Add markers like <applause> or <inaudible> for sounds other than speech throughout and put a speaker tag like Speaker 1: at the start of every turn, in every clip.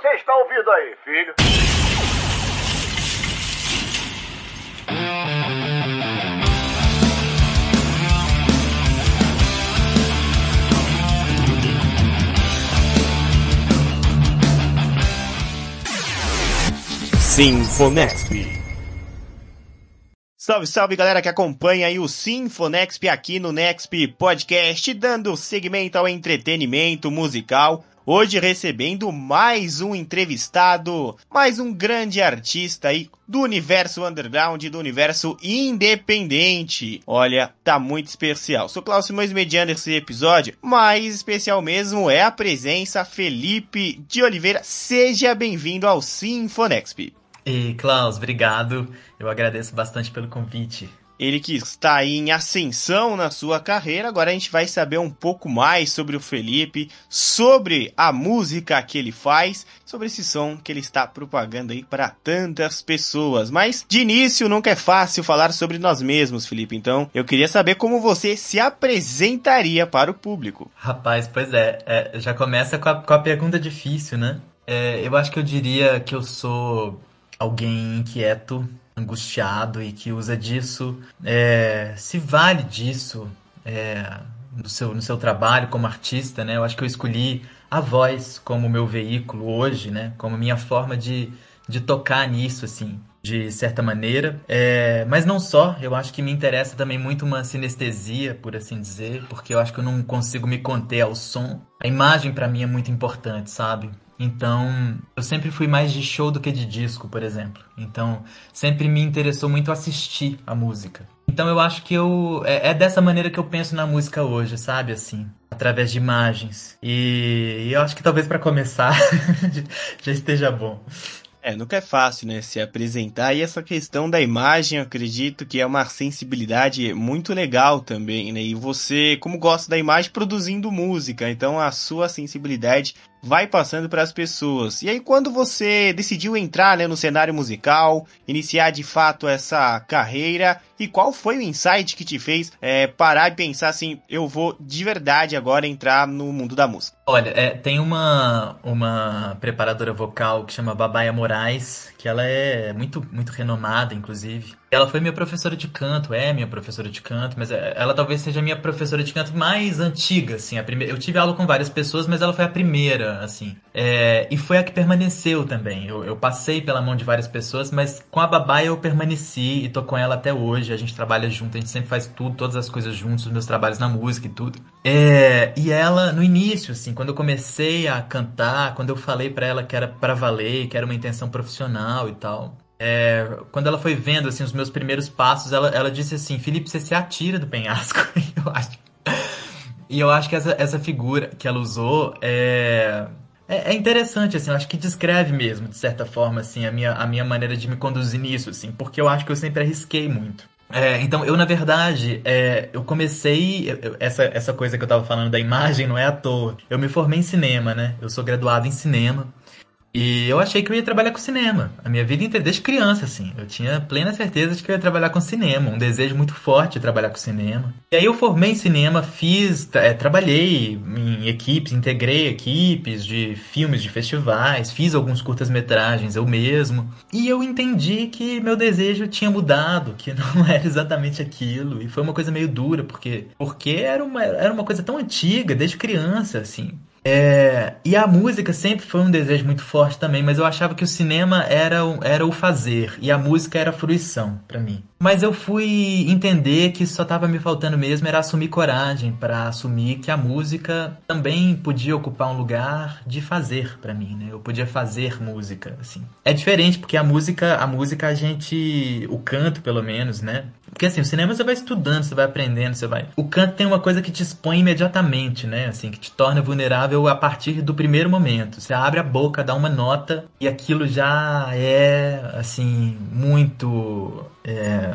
Speaker 1: você está ouvindo aí, filho?
Speaker 2: Sinfonexp. Salve, salve galera que acompanha aí o Sinfonexp aqui no Nexp Podcast, dando segmento ao entretenimento musical. Hoje recebendo mais um entrevistado, mais um grande artista aí do universo underground, do universo independente. Olha, tá muito especial. Sou Cláudio Simões mediando esse episódio, mas especial mesmo é a presença Felipe de Oliveira. Seja bem-vindo ao Sinfonexp.
Speaker 3: E Klaus, obrigado. Eu agradeço bastante pelo convite.
Speaker 2: Ele que está em ascensão na sua carreira. Agora a gente vai saber um pouco mais sobre o Felipe, sobre a música que ele faz, sobre esse som que ele está propagando aí para tantas pessoas. Mas de início nunca é fácil falar sobre nós mesmos, Felipe. Então eu queria saber como você se apresentaria para o público.
Speaker 3: Rapaz, pois é, é já começa com a, com a pergunta difícil, né? É, eu acho que eu diria que eu sou alguém inquieto, angustiado e que usa disso, é, se vale disso é, no, seu, no seu trabalho como artista, né? Eu acho que eu escolhi a voz como meu veículo hoje, né? Como minha forma de, de tocar nisso, assim, de certa maneira. É, mas não só, eu acho que me interessa também muito uma sinestesia, por assim dizer, porque eu acho que eu não consigo me conter ao som. A imagem para mim é muito importante, sabe? Então, eu sempre fui mais de show do que de disco, por exemplo. Então, sempre me interessou muito assistir a música. Então, eu acho que eu é, é dessa maneira que eu penso na música hoje, sabe? Assim, através de imagens. E, e eu acho que talvez para começar <laughs> já esteja bom.
Speaker 2: É, nunca é fácil, né, se apresentar. E essa questão da imagem, eu acredito que é uma sensibilidade muito legal também, né? E você, como gosta da imagem, produzindo música, então a sua sensibilidade vai passando para as pessoas. E aí, quando você decidiu entrar né, no cenário musical, iniciar de fato essa carreira, e qual foi o insight que te fez é, parar e pensar assim: eu vou de verdade agora entrar no mundo da música?
Speaker 3: Olha, é, tem uma, uma preparadora vocal que chama Babaia Moraes, que ela é muito, muito renomada, inclusive. Ela foi minha professora de canto, é minha professora de canto, mas é, ela talvez seja a minha professora de canto mais antiga, assim. A primeira, eu tive aula com várias pessoas, mas ela foi a primeira, assim. É, e foi a que permaneceu também. Eu, eu, passei pela mão de várias pessoas, mas com a Babai eu permaneci e tô com ela até hoje. A gente trabalha junto, a gente sempre faz tudo, todas as coisas juntos, os meus trabalhos na música e tudo. É, e ela, no início, assim, quando eu comecei a cantar, quando eu falei para ela que era para valer, que era uma intenção profissional e tal, é, quando ela foi vendo assim os meus primeiros passos, ela, ela disse assim: Felipe, você se atira do penhasco. <laughs> eu acho. E eu acho que essa, essa figura que ela usou é, é, é, interessante, assim, eu acho que descreve mesmo, de certa forma, assim, a minha, a minha maneira de me conduzir nisso, assim, porque eu acho que eu sempre arrisquei muito. É, então, eu, na verdade, é, eu comecei. Eu, essa, essa coisa que eu tava falando da imagem não é à toa. Eu me formei em cinema, né? Eu sou graduado em cinema. E eu achei que eu ia trabalhar com cinema. A minha vida inteira, desde criança, assim. Eu tinha plena certeza de que eu ia trabalhar com cinema. Um desejo muito forte de trabalhar com cinema. E aí eu formei em cinema, fiz, é, trabalhei em equipes, integrei equipes de filmes de festivais, fiz alguns curtas-metragens eu mesmo. E eu entendi que meu desejo tinha mudado, que não <laughs> era exatamente aquilo. E foi uma coisa meio dura, porque, porque era, uma, era uma coisa tão antiga, desde criança, assim. É, e a música sempre foi um desejo muito forte também, mas eu achava que o cinema era, era o fazer e a música era a fruição para mim. Mas eu fui entender que só estava me faltando mesmo era assumir coragem para assumir que a música também podia ocupar um lugar de fazer para mim, né? Eu podia fazer música, assim. É diferente porque a música, a música a gente, o canto pelo menos, né? Porque assim, o cinema você vai estudando, você vai aprendendo, você vai. O canto tem uma coisa que te expõe imediatamente, né? Assim, que te torna vulnerável a partir do primeiro momento. Você abre a boca, dá uma nota e aquilo já é assim muito é,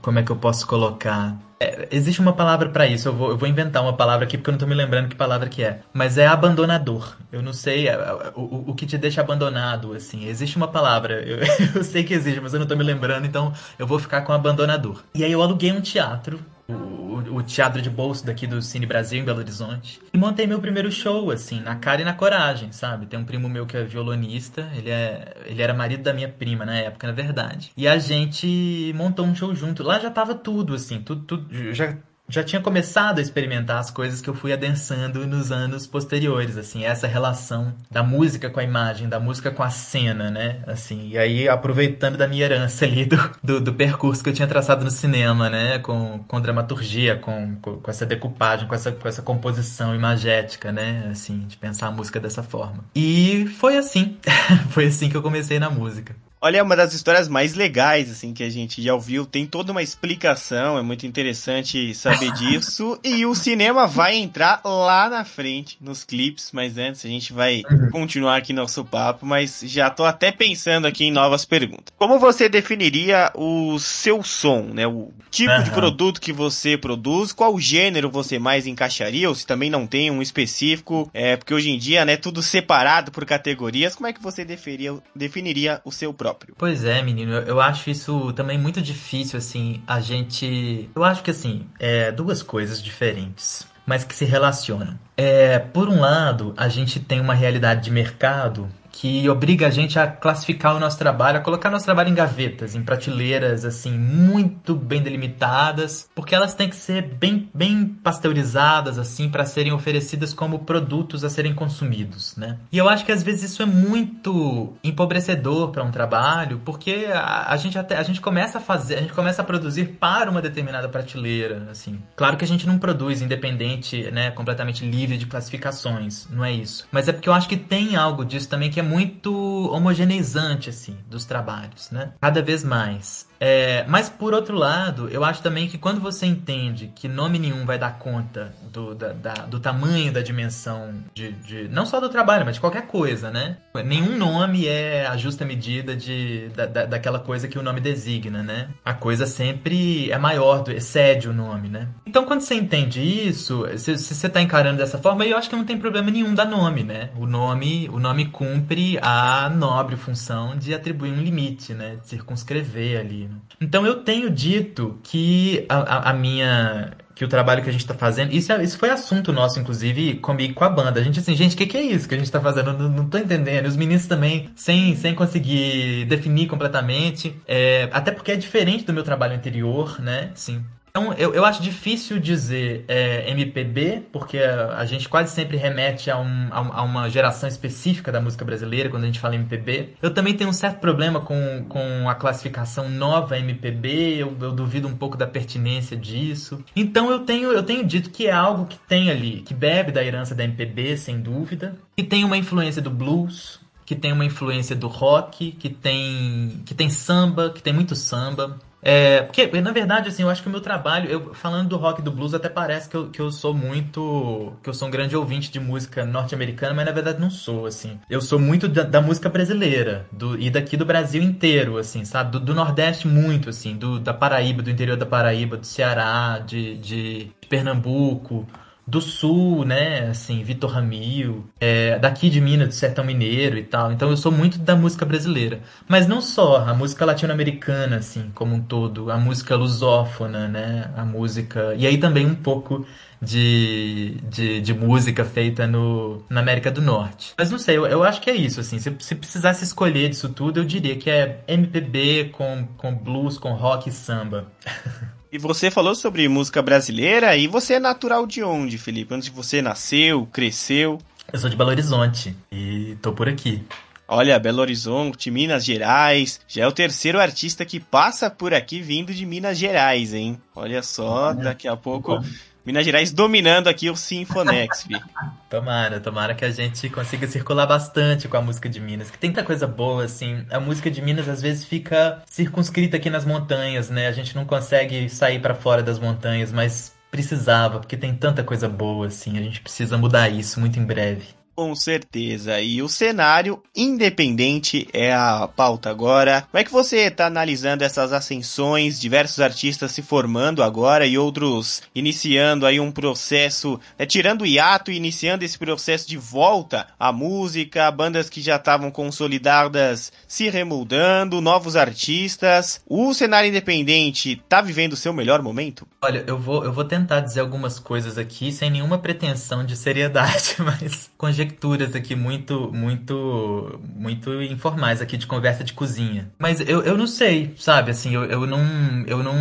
Speaker 3: como é que eu posso colocar? É, existe uma palavra para isso, eu vou, eu vou, inventar uma palavra aqui porque eu não tô me lembrando que palavra que é. Mas é abandonador. Eu não sei é, é, o, o que te deixa abandonado, assim. Existe uma palavra, eu, <laughs> eu sei que existe, mas eu não tô me lembrando, então eu vou ficar com abandonador. E aí eu aluguei um teatro o, o, teatro de bolso daqui do Cine Brasil, em Belo Horizonte. E montei meu primeiro show, assim, na cara e na coragem, sabe? Tem um primo meu que é violonista, ele, é, ele era marido da minha prima na época, na verdade. E a gente montou um show junto. Lá já tava tudo, assim, tudo, tudo já já tinha começado a experimentar as coisas que eu fui adensando nos anos posteriores, assim, essa relação da música com a imagem, da música com a cena, né, assim, e aí aproveitando da minha herança ali do, do, do percurso que eu tinha traçado no cinema, né, com, com dramaturgia, com, com, com, essa decupagem, com essa, com essa composição imagética, né, assim, de pensar a música dessa forma. E foi assim, <laughs> foi assim que eu comecei na música.
Speaker 2: Olha, é uma das histórias mais legais, assim, que a gente já ouviu. Tem toda uma explicação, é muito interessante saber <laughs> disso. E o cinema vai entrar lá na frente, nos clipes, mas antes a gente vai uhum. continuar aqui nosso papo, mas já tô até pensando aqui em novas perguntas. Como você definiria o seu som, né? O tipo uhum. de produto que você produz, qual gênero você mais encaixaria, ou se também não tem um específico, é, porque hoje em dia, né, tudo separado por categorias, como é que você definiria, definiria o seu próprio? Próprio.
Speaker 3: Pois é, menino, eu, acho isso também muito difícil, assim, a gente. Eu acho que, assim, é duas coisas diferentes mas que se relacionam. É, por um lado, a gente tem uma realidade de mercado que obriga a gente a classificar o nosso trabalho, a colocar nosso trabalho em gavetas, em prateleiras assim muito bem delimitadas, porque elas têm que ser bem, bem pasteurizadas assim para serem oferecidas como produtos a serem consumidos, né? E eu acho que às vezes isso é muito empobrecedor para um trabalho, porque a, a, gente até a gente começa a fazer, a gente começa a produzir para uma determinada prateleira, assim. Claro que a gente não produz independente, né, completamente livre de classificações, não é isso. Mas é porque eu acho que tem algo disso também que é muito homogeneizante, assim, dos trabalhos, né? Cada vez mais. É, mas por outro lado, eu acho também que quando você entende que nome nenhum vai dar conta do, da, da, do tamanho da dimensão de, de, não só do trabalho, mas de qualquer coisa, né? Nenhum nome é a justa medida de, da, da, daquela coisa que o nome designa, né? A coisa sempre é maior, excede o nome, né? Então quando você entende isso, se, se você está encarando dessa forma, eu acho que não tem problema nenhum dar nome, né? O nome, o nome cumpre a nobre função de atribuir um limite, né? De circunscrever ali. Então eu tenho dito que a, a, a minha que o trabalho que a gente está fazendo. Isso, é, isso foi assunto nosso, inclusive, comigo com a banda. A gente assim, gente, o que, que, é isso que a gente está fazendo? Não, não tô entendendo. Os meninos também, sem, sem conseguir definir completamente. É, até porque é diferente do meu trabalho anterior, né? Sim. Então, eu, eu acho difícil dizer é, MPB, porque a, gente quase sempre remete a, um, a, a, uma geração específica da música brasileira quando a gente fala MPB. Eu também tenho um certo problema com, com a classificação nova MPB, eu, eu duvido um pouco da pertinência disso. Então, eu tenho, eu tenho dito que é algo que tem ali, que bebe da herança da MPB, sem dúvida, que tem uma influência do blues, que tem uma influência do rock, que tem, que tem samba, que tem muito samba. É, porque, na verdade, assim, eu acho que o meu trabalho, eu, falando do rock e do blues, até parece que eu, que eu sou muito. que eu sou um grande ouvinte de música norte-americana, mas na verdade não sou, assim. Eu sou muito da, da música brasileira, do, e daqui do Brasil inteiro, assim, sabe? Do, do Nordeste muito, assim, do, da Paraíba, do interior da Paraíba, do Ceará, de, de Pernambuco do sul, né? Assim, Vitor Ramil, é, daqui de Minas, do Sertão Mineiro e tal. Então eu sou muito da música brasileira. Mas não só, a música latino-americana, assim, como um todo, a música lusófona, né? A música. E aí também um pouco de, de, de, música feita no, na América do Norte. Mas não sei, eu, eu acho que é isso, assim. Se, se precisasse escolher disso tudo, eu diria que é MPB com, com blues, com rock e samba. <laughs>
Speaker 2: E você falou sobre música brasileira e você é natural de onde, Felipe? Onde você nasceu, cresceu?
Speaker 3: Eu sou de Belo Horizonte e tô por aqui.
Speaker 2: Olha, Belo Horizonte, Minas Gerais, já é o terceiro artista que passa por aqui vindo de Minas Gerais, hein? Olha só, daqui a pouco Minas Gerais dominando aqui o Sinfonex, <laughs>
Speaker 3: Tomara, tomara que a gente consiga circular bastante com a música de Minas, que tem tanta coisa boa, assim. A música de Minas às vezes fica circunscrita aqui nas montanhas, né? A gente não consegue sair para fora das montanhas, mas precisava, porque tem tanta coisa boa, assim. A gente precisa mudar isso muito em breve.
Speaker 2: Com certeza. E o cenário independente é a pauta agora. Como é que você está analisando essas ascensões, diversos artistas se formando agora e outros iniciando aí um processo, né, tirando o hiato e iniciando esse processo de volta à música, bandas que já estavam consolidadas se remoldando, novos artistas. O cenário independente está vivendo o seu melhor momento?
Speaker 3: Olha, eu vou, eu vou tentar dizer algumas coisas aqui sem nenhuma pretensão de seriedade, <laughs> mas com conjecturas aqui muito, muito, muito informais aqui de conversa de cozinha. Mas eu, eu não sei, sabe? Assim, eu, eu não, eu não,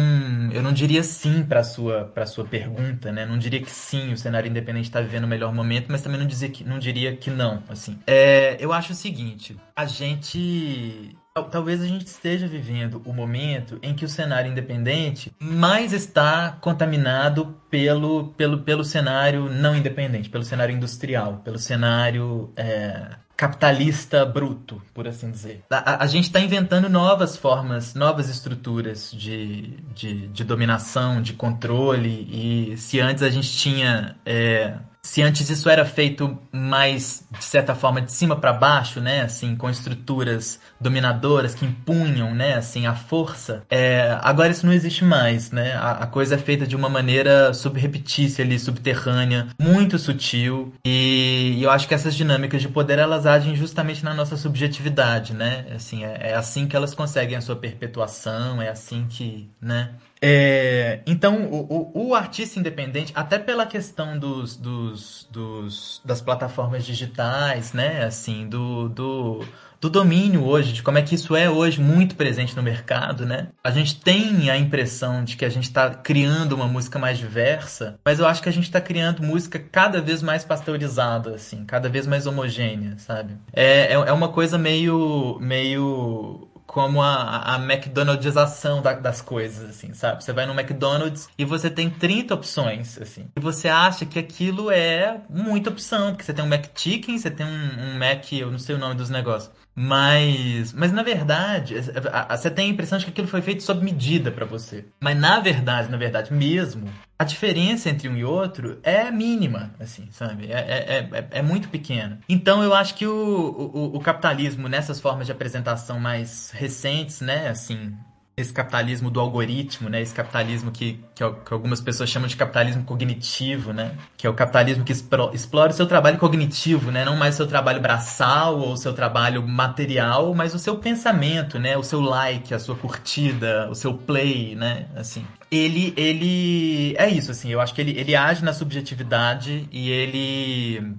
Speaker 3: eu não diria sim para sua, para sua pergunta, né? Não diria que sim, o cenário independente está vivendo o melhor momento, mas também não dizer que, não diria que não, assim. É, eu acho o seguinte, a gente Talvez a gente esteja vivendo o momento em que o cenário independente mais está contaminado pelo, pelo, pelo cenário não independente, pelo cenário industrial, pelo cenário é, capitalista bruto, por assim dizer. A, a gente está inventando novas formas, novas estruturas de, de, de, dominação, de controle, e se antes a gente tinha. É, se antes isso era feito mais, de certa forma, de cima para baixo, né, assim, com estruturas dominadoras que impunham, né, assim, a força, é, agora isso não existe mais, né, a, a, coisa é feita de uma maneira subrepetícia ali, subterrânea, muito sutil, e, e, eu acho que essas dinâmicas de poder, elas agem justamente na nossa subjetividade, né, assim, é, é assim que elas conseguem a sua perpetuação, é assim que, né, é, então, o, o, o, artista independente, até pela questão dos, dos, dos, das plataformas digitais, né? Assim, do, do, do domínio hoje, de como é que isso é hoje muito presente no mercado, né? A gente tem a impressão de que a gente está criando uma música mais diversa, mas eu acho que a gente está criando música cada vez mais pasteurizada, assim, cada vez mais homogênea, sabe? É, é, é uma coisa meio, meio como a, a McDonaldização da, das coisas, assim, sabe? Você vai no McDonald's e você tem 30 opções, assim. E você acha que aquilo é muita opção, porque você tem um McChicken, você tem um, um Mac, eu não sei o nome dos negócios. Mas, mas na verdade, você tem a impressão de que aquilo foi feito sob medida para você. Mas na verdade, na verdade mesmo, a diferença entre um e outro é mínima, assim, sabe? É, é, é, é muito pequena. Então eu acho que o, o, o capitalismo, nessas formas de apresentação mais recentes, né, assim, esse capitalismo do algoritmo, né? Esse capitalismo que, que, que, algumas pessoas chamam de capitalismo cognitivo, né? Que é o capitalismo que explora o seu trabalho cognitivo, né? Não mais o seu trabalho braçal ou o seu trabalho material, mas o seu pensamento, né? O seu like, a sua curtida, o seu play, né? Assim. Ele, ele... É isso, assim. Eu acho que ele, ele age na subjetividade e ele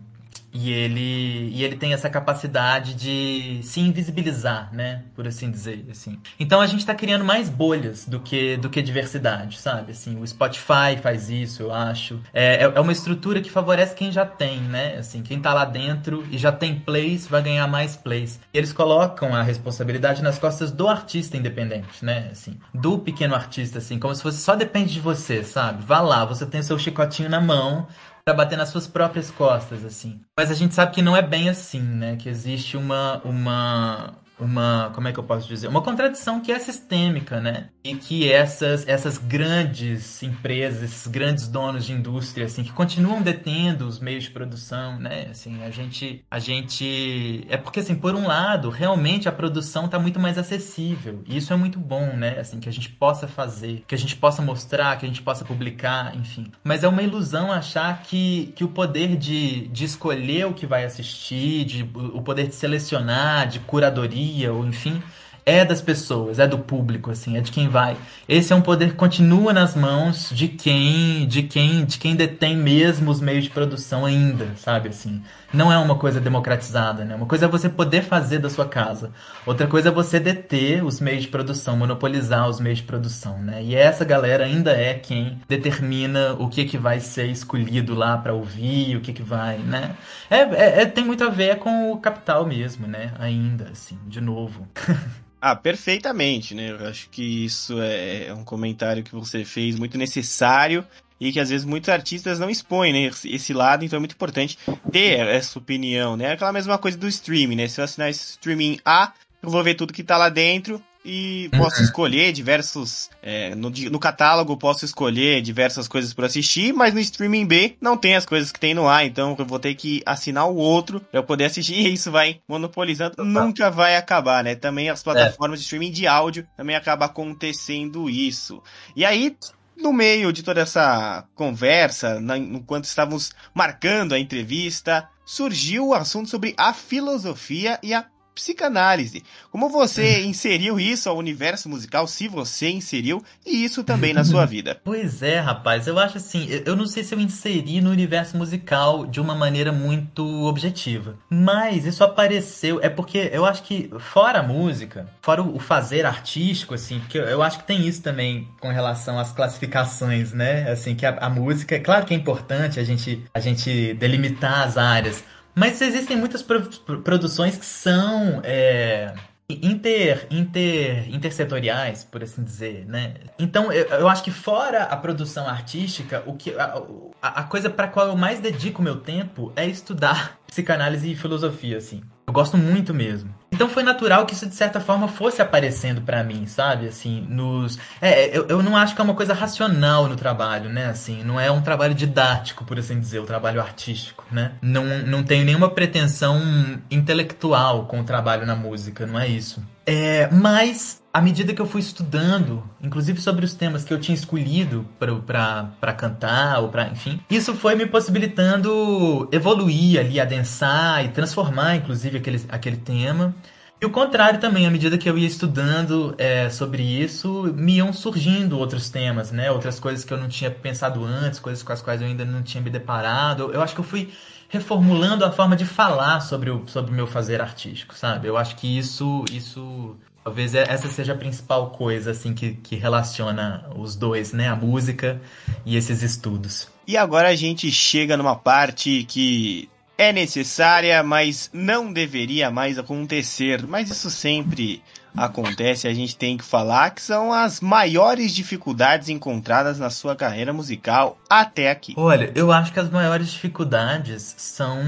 Speaker 3: e ele, e ele tem essa capacidade de se invisibilizar, né? Por assim dizer, assim. Então a gente está criando mais bolhas do que, do que diversidade, sabe? Assim, o Spotify faz isso, eu acho. É, é, é uma estrutura que favorece quem já tem, né? Assim, quem tá lá dentro e já tem plays vai ganhar mais plays. Eles colocam a responsabilidade nas costas do artista independente, né? Assim, do pequeno artista, assim, como se fosse só depende de você, sabe? Vá lá, você tem seu chicotinho na mão, para bater nas suas próprias costas, assim. Mas a gente sabe que não é bem assim, né? Que existe uma, uma, uma, como é que eu posso dizer, uma contradição que é sistêmica, né? E que essas, essas grandes empresas, esses grandes donos de indústria, assim, que continuam detendo os meios de produção, né? Assim, a gente, a gente, é porque assim, por um lado, realmente a produção está muito mais acessível. E isso é muito bom, né? Assim, que a gente possa fazer, que a gente possa mostrar, que a gente possa publicar, enfim. Mas é uma ilusão achar que, que o poder de, de escolher o que vai assistir, de, o poder de selecionar, de curadoria ou enfim, é das pessoas, é do público, assim, é de quem vai. Esse é um poder que continua nas mãos de quem, de quem, de quem detém mesmo os meios de produção ainda, sabe, assim. Não é uma coisa democratizada, né? Uma coisa é você poder fazer da sua casa. Outra coisa é você deter os meios de produção, monopolizar os meios de produção, né? E essa galera ainda é quem determina o que que vai ser escolhido lá para ouvir, o que que vai, né? É, é, é, tem muito a ver com o capital mesmo, né? Ainda, assim, de novo. <laughs>
Speaker 2: Ah, perfeitamente, né? Eu acho que isso é, é um comentário que você fez muito necessário e que às vezes muitos artistas não expõem, né? Esse lado, então é muito importante ter essa opinião, né? Aquela mesma coisa do streaming, né? Se eu assinar esse streaming A, eu vou ver tudo que tá lá dentro e posso uhum. escolher diversos. É, no, no catálogo posso escolher diversas coisas para assistir, mas no streaming B não tem as coisas que tem no A, então eu vou ter que assinar o outro para eu poder assistir <laughs> e isso vai monopolizando. Nunca vai acabar, né? Também as plataformas é. de streaming de áudio também acaba acontecendo isso. E aí, no meio de toda essa conversa, na, enquanto estávamos marcando a entrevista, surgiu o assunto sobre a filosofia e a psicanálise. Como você <laughs> inseriu isso ao universo musical, se você inseriu, e isso também na sua vida? <laughs>
Speaker 3: Pois é, rapaz, eu acho assim, eu não sei se eu inseri no universo musical de uma maneira muito objetiva, mas isso apareceu, é porque eu acho que fora a música, fora o fazer artístico, assim, porque eu acho que tem isso também com relação às classificações, né, assim, que a, a música, é claro que é importante a gente, a gente delimitar as áreas, mas existem muitas produções que são é, inter, inter, intersetoriais, por assim dizer, né? Então, eu, eu, acho que fora a produção artística, o que a, a coisa para qual eu mais dedico meu tempo é estudar <laughs> psicanálise e filosofia, assim. Eu gosto muito mesmo. Então foi natural que isso de certa forma fosse aparecendo para mim, sabe? Assim, nos. É, eu, eu não acho que é uma coisa racional no trabalho, né? Assim, não é um trabalho didático, por assim dizer, o trabalho artístico, né? Não, não tenho nenhuma pretensão intelectual com o trabalho na música, não é isso. É, mas à medida que eu fui estudando, inclusive sobre os temas que eu tinha escolhido para cantar ou para, enfim, isso foi me possibilitando evoluir ali, adensar e transformar, inclusive, aquele, aquele tema. E o contrário também, à medida que eu ia estudando é, sobre isso, me iam surgindo outros temas, né? Outras coisas que eu não tinha pensado antes, coisas com as quais eu ainda não tinha me deparado. Eu acho que eu fui reformulando a forma de falar sobre o sobre meu fazer artístico, sabe? Eu acho que isso isso Talvez essa seja a principal coisa assim que, que relaciona os dois, né? A música e esses estudos.
Speaker 2: E agora a gente chega numa parte que é necessária, mas não deveria mais acontecer. Mas isso sempre acontece, a gente tem que falar que são as maiores dificuldades encontradas na sua carreira musical até aqui.
Speaker 3: Olha, eu acho que as maiores dificuldades são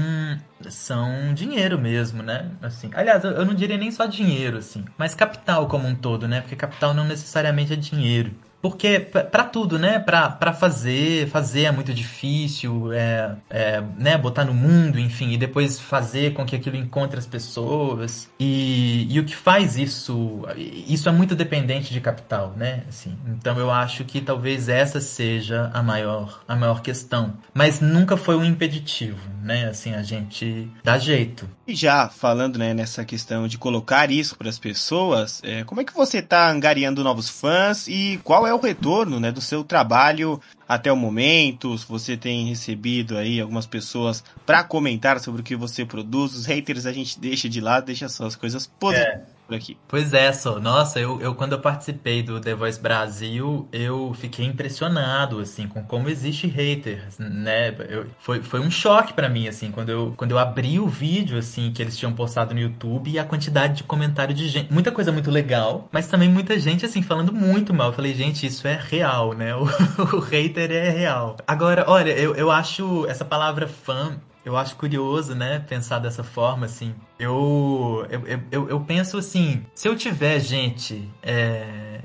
Speaker 3: são dinheiro mesmo, né? Assim, aliás, eu não diria nem só dinheiro assim, mas capital como um todo, né? Porque capital não necessariamente é dinheiro. Porque para tudo, né? Para fazer, fazer é muito difícil, é, é, né? Botar no mundo, enfim, e depois fazer com que aquilo encontre as pessoas. E, e o que faz isso, isso é muito dependente de capital, né? Assim, então eu acho que talvez essa seja a maior, a maior questão. Mas nunca foi um impeditivo, né? Assim, a gente dá jeito.
Speaker 2: E já falando, né, nessa questão de colocar isso para as pessoas, é, como é que você está angariando novos fãs e qual é o retorno né, do seu trabalho até o momento? Se você tem recebido aí algumas pessoas para comentar sobre o que você produz, os haters a gente deixa de lado, deixa só as coisas positivas. É por aqui.
Speaker 3: Pois é, só. Nossa, eu, eu quando eu participei do The Voice Brasil, eu fiquei impressionado, assim, com como existe haters, né? Eu, foi, foi um choque para mim, assim, quando eu, quando eu abri o vídeo, assim, que eles tinham postado no YouTube e a quantidade de comentário de gente. Muita coisa muito legal, mas também muita gente, assim, falando muito mal. Eu falei, gente, isso é real, né? <laughs> O, o hater é real. Agora, olha, eu, eu acho essa palavra fã eu acho curioso, né, pensar dessa forma, assim. Eu, eu, eu, eu penso assim, se eu tiver gente, é,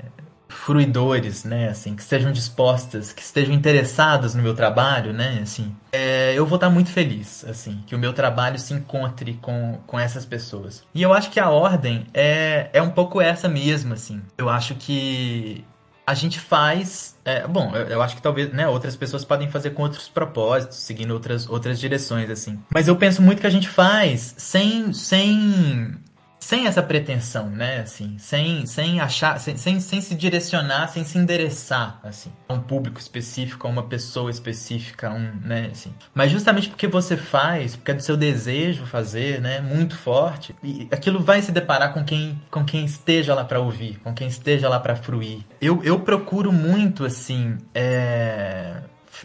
Speaker 3: fruidores, né, assim, que estejam dispostas, que estejam interessadas no meu trabalho, né, assim, é, eu vou estar muito feliz, assim, que o meu trabalho se encontre com, com essas pessoas. E eu acho que a ordem é, é um pouco essa mesmo, assim. Eu acho que a gente faz. É, bom, eu, eu, acho que talvez né, outras pessoas podem fazer com outros propósitos, seguindo outras, outras direções, assim. Mas eu penso muito que a gente faz sem, sem sem essa pretensão, né, assim, sem, sem achar, sem, sem, sem se direcionar, sem se endereçar, assim, a um público específico, a uma pessoa específica, um, né, assim. Mas justamente porque você faz, porque é do seu desejo fazer, né, muito forte, e aquilo vai se deparar com quem, com quem esteja lá para ouvir, com quem esteja lá para fruir. Eu, eu procuro muito, assim, é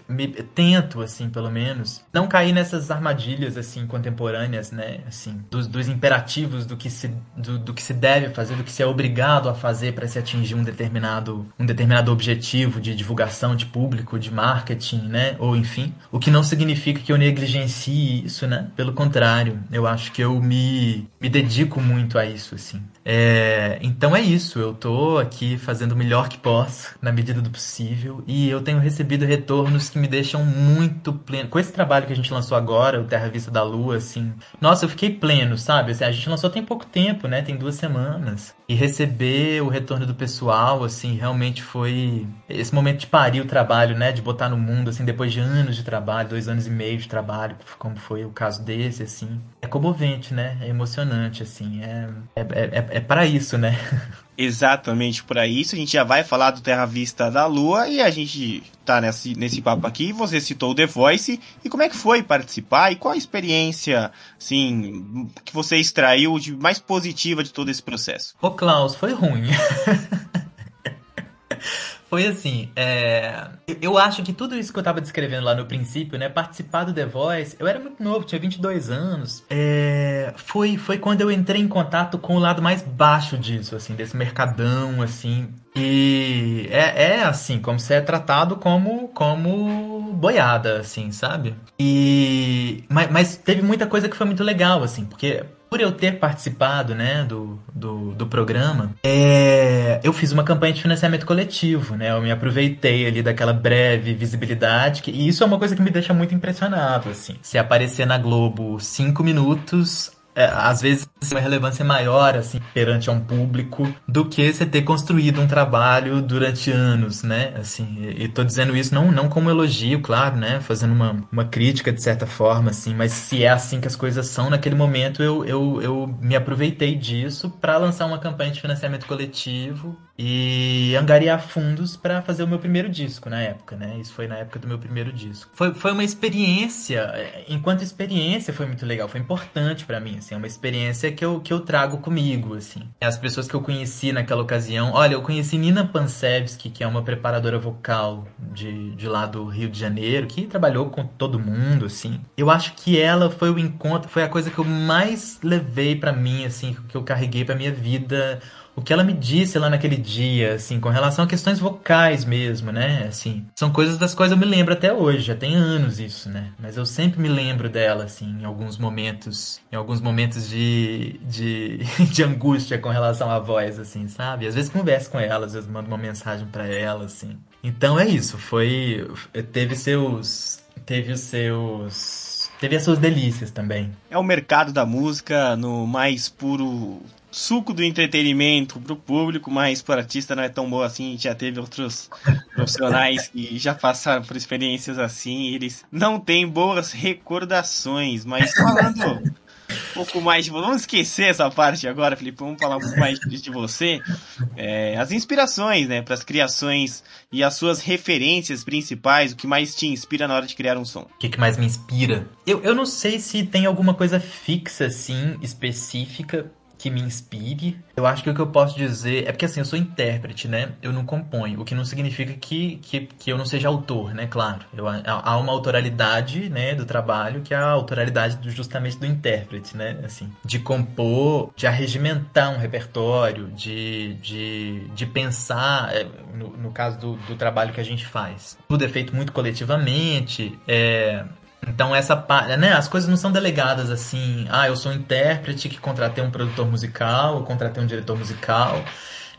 Speaker 3: me tento, assim, pelo menos, não cair nessas armadilhas, assim, contemporâneas, né? Assim, dos, dos imperativos do que, se, do, do, que se deve fazer, do que se é obrigado a fazer para se atingir um determinado, um determinado objetivo de divulgação de público, de marketing, né? Ou enfim. O que não significa que eu negligencie isso, né? Pelo contrário, eu acho que eu me, me dedico muito a isso, assim. É, então é isso, eu tô aqui fazendo o melhor que posso, na medida do possível, e eu tenho recebido retornos que me deixam muito pleno. Com esse trabalho que a gente lançou agora, o Terra Vista da Lua, assim, nossa, eu fiquei pleno, sabe? Assim, a gente lançou tem pouco tempo, né? Tem duas semanas. E receber o retorno do pessoal, assim, realmente foi esse momento de parir o trabalho, né? De botar no mundo, assim, depois de anos de trabalho, dois anos e meio de trabalho, como foi o caso desse, assim. É comovente, né? É emocionante, assim. É, é, é, é para isso, né? <laughs>
Speaker 2: Exatamente para isso. A gente já vai falar do Terra Vista da Lua e a gente tá nesse, nesse papo aqui. Você citou o The Voice. E como é que foi participar? E qual a experiência, assim, que você extraiu de mais positiva de todo esse processo?
Speaker 3: Ô, Klaus, foi ruim. <laughs> Foi assim, é... eu acho que tudo isso que eu tava descrevendo lá no princípio, né, participar do The Voice, eu era muito novo, tinha 22 anos, é... foi, foi quando eu entrei em contato com o lado mais baixo disso, assim, desse mercadão, assim, e é, é assim, como você é tratado como, como boiada, assim, sabe? E... Mas, mas teve muita coisa que foi muito legal, assim, porque por eu ter participado né, do, do, do programa, é, eu fiz uma campanha de financiamento coletivo, né? Eu me aproveitei ali daquela breve visibilidade, que, e isso é uma coisa que me deixa muito impressionado, assim. Se aparecer na Globo cinco minutos, é, às vezes uma relevância maior assim perante a um público do que você ter construído um trabalho durante anos, né? Assim, e tô dizendo isso não não como elogio, claro, né? Fazendo uma, uma crítica de certa forma, assim, mas se é assim que as coisas são naquele momento, eu, eu, eu me aproveitei disso para lançar uma campanha de financiamento coletivo e angariar fundos para fazer o meu primeiro disco na época, né? Isso foi na época do meu primeiro disco. Foi, foi uma experiência, é, enquanto experiência foi muito legal, foi importante para mim, assim, é uma experiência que eu, que eu trago comigo, assim. As pessoas que eu conheci naquela ocasião, olha, eu conheci Nina Pansevski, que é uma preparadora vocal de, de lá do Rio de Janeiro, que trabalhou com todo mundo, assim. Eu acho que ela foi o encontro, foi a coisa que eu mais levei para mim, assim, que eu carreguei para minha vida o que ela me disse lá naquele dia, assim, com relação a questões vocais mesmo, né? Assim, são coisas das quais eu me lembro até hoje, já tem anos isso, né? Mas eu sempre me lembro dela, assim, em alguns momentos, em alguns momentos de, de, <laughs> de angústia com relação à voz, assim, sabe? Às vezes converso com ela, às vezes mando uma mensagem para ela, assim. Então é isso, foi. Teve seus. Teve os seus. Teve as suas delícias também.
Speaker 2: É o mercado da música no mais puro suco do entretenimento pro público, mas pro artista não é tão bom assim. Já teve outros <laughs> profissionais que já passaram por experiências assim, eles não têm boas recordações. Mas falando um pouco mais de. Vamos esquecer essa parte agora, Felipe. Vamos falar um pouco mais de você. É, as inspirações, né, para as criações e as suas referências principais, o que mais te inspira na hora de criar um som?
Speaker 3: O que, que mais me inspira? Eu, eu não sei se tem alguma coisa fixa, assim, específica que me inspire. Eu acho que o que eu posso dizer é porque assim, eu sou intérprete, né? Eu não componho, o que não significa que, que, que eu não seja autor, né? Claro, eu, há uma autoralidade, né, do trabalho que é a autoralidade do, justamente do intérprete, né? Assim, de compor, de arregimentar um repertório, de, de, de pensar, é, no, no caso do, do trabalho que a gente faz. Tudo é feito muito coletivamente, é, então essa parte, né, as coisas não são delegadas assim, ah, eu sou um intérprete que contratei um produtor musical, eu contratei um diretor musical.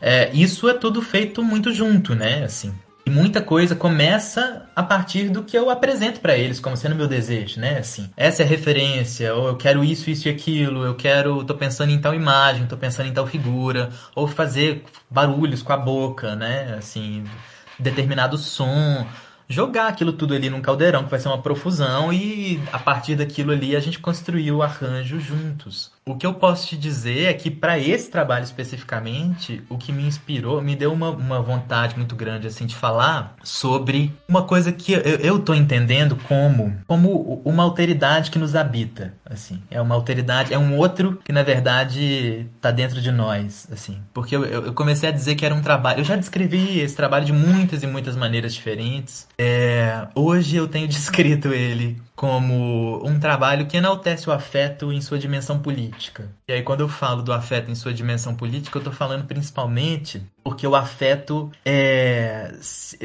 Speaker 3: É, isso é tudo feito muito junto, né, assim. E muita coisa começa a partir do que eu apresento para eles como sendo meu desejo, né? Assim, essa é a referência, ou eu quero isso, isso e aquilo, eu quero, tô pensando em tal imagem, tô pensando em tal figura, ou fazer barulhos com a boca, né? Assim, determinado som jogar aquilo tudo ali num caldeirão, que vai ser uma profusão, e a partir daquilo ali a gente construiu o arranjo juntos. O, que eu posso te dizer é que para esse trabalho especificamente, o que me inspirou, me deu uma, uma vontade muito grande assim de falar sobre uma coisa que eu, eu tô entendendo como como uma alteridade que nos habita, assim. É uma alteridade, é um outro que na verdade tá dentro de nós, assim. Porque eu, eu comecei a dizer que era um trabalho, eu já descrevi esse trabalho de muitas e muitas maneiras diferentes. É, hoje eu tenho <laughs> descrito ele como um trabalho que enaltece o afeto em sua dimensão política. E aí, quando eu falo do afeto em sua dimensão política, eu estou falando principalmente porque o afeto é. Se,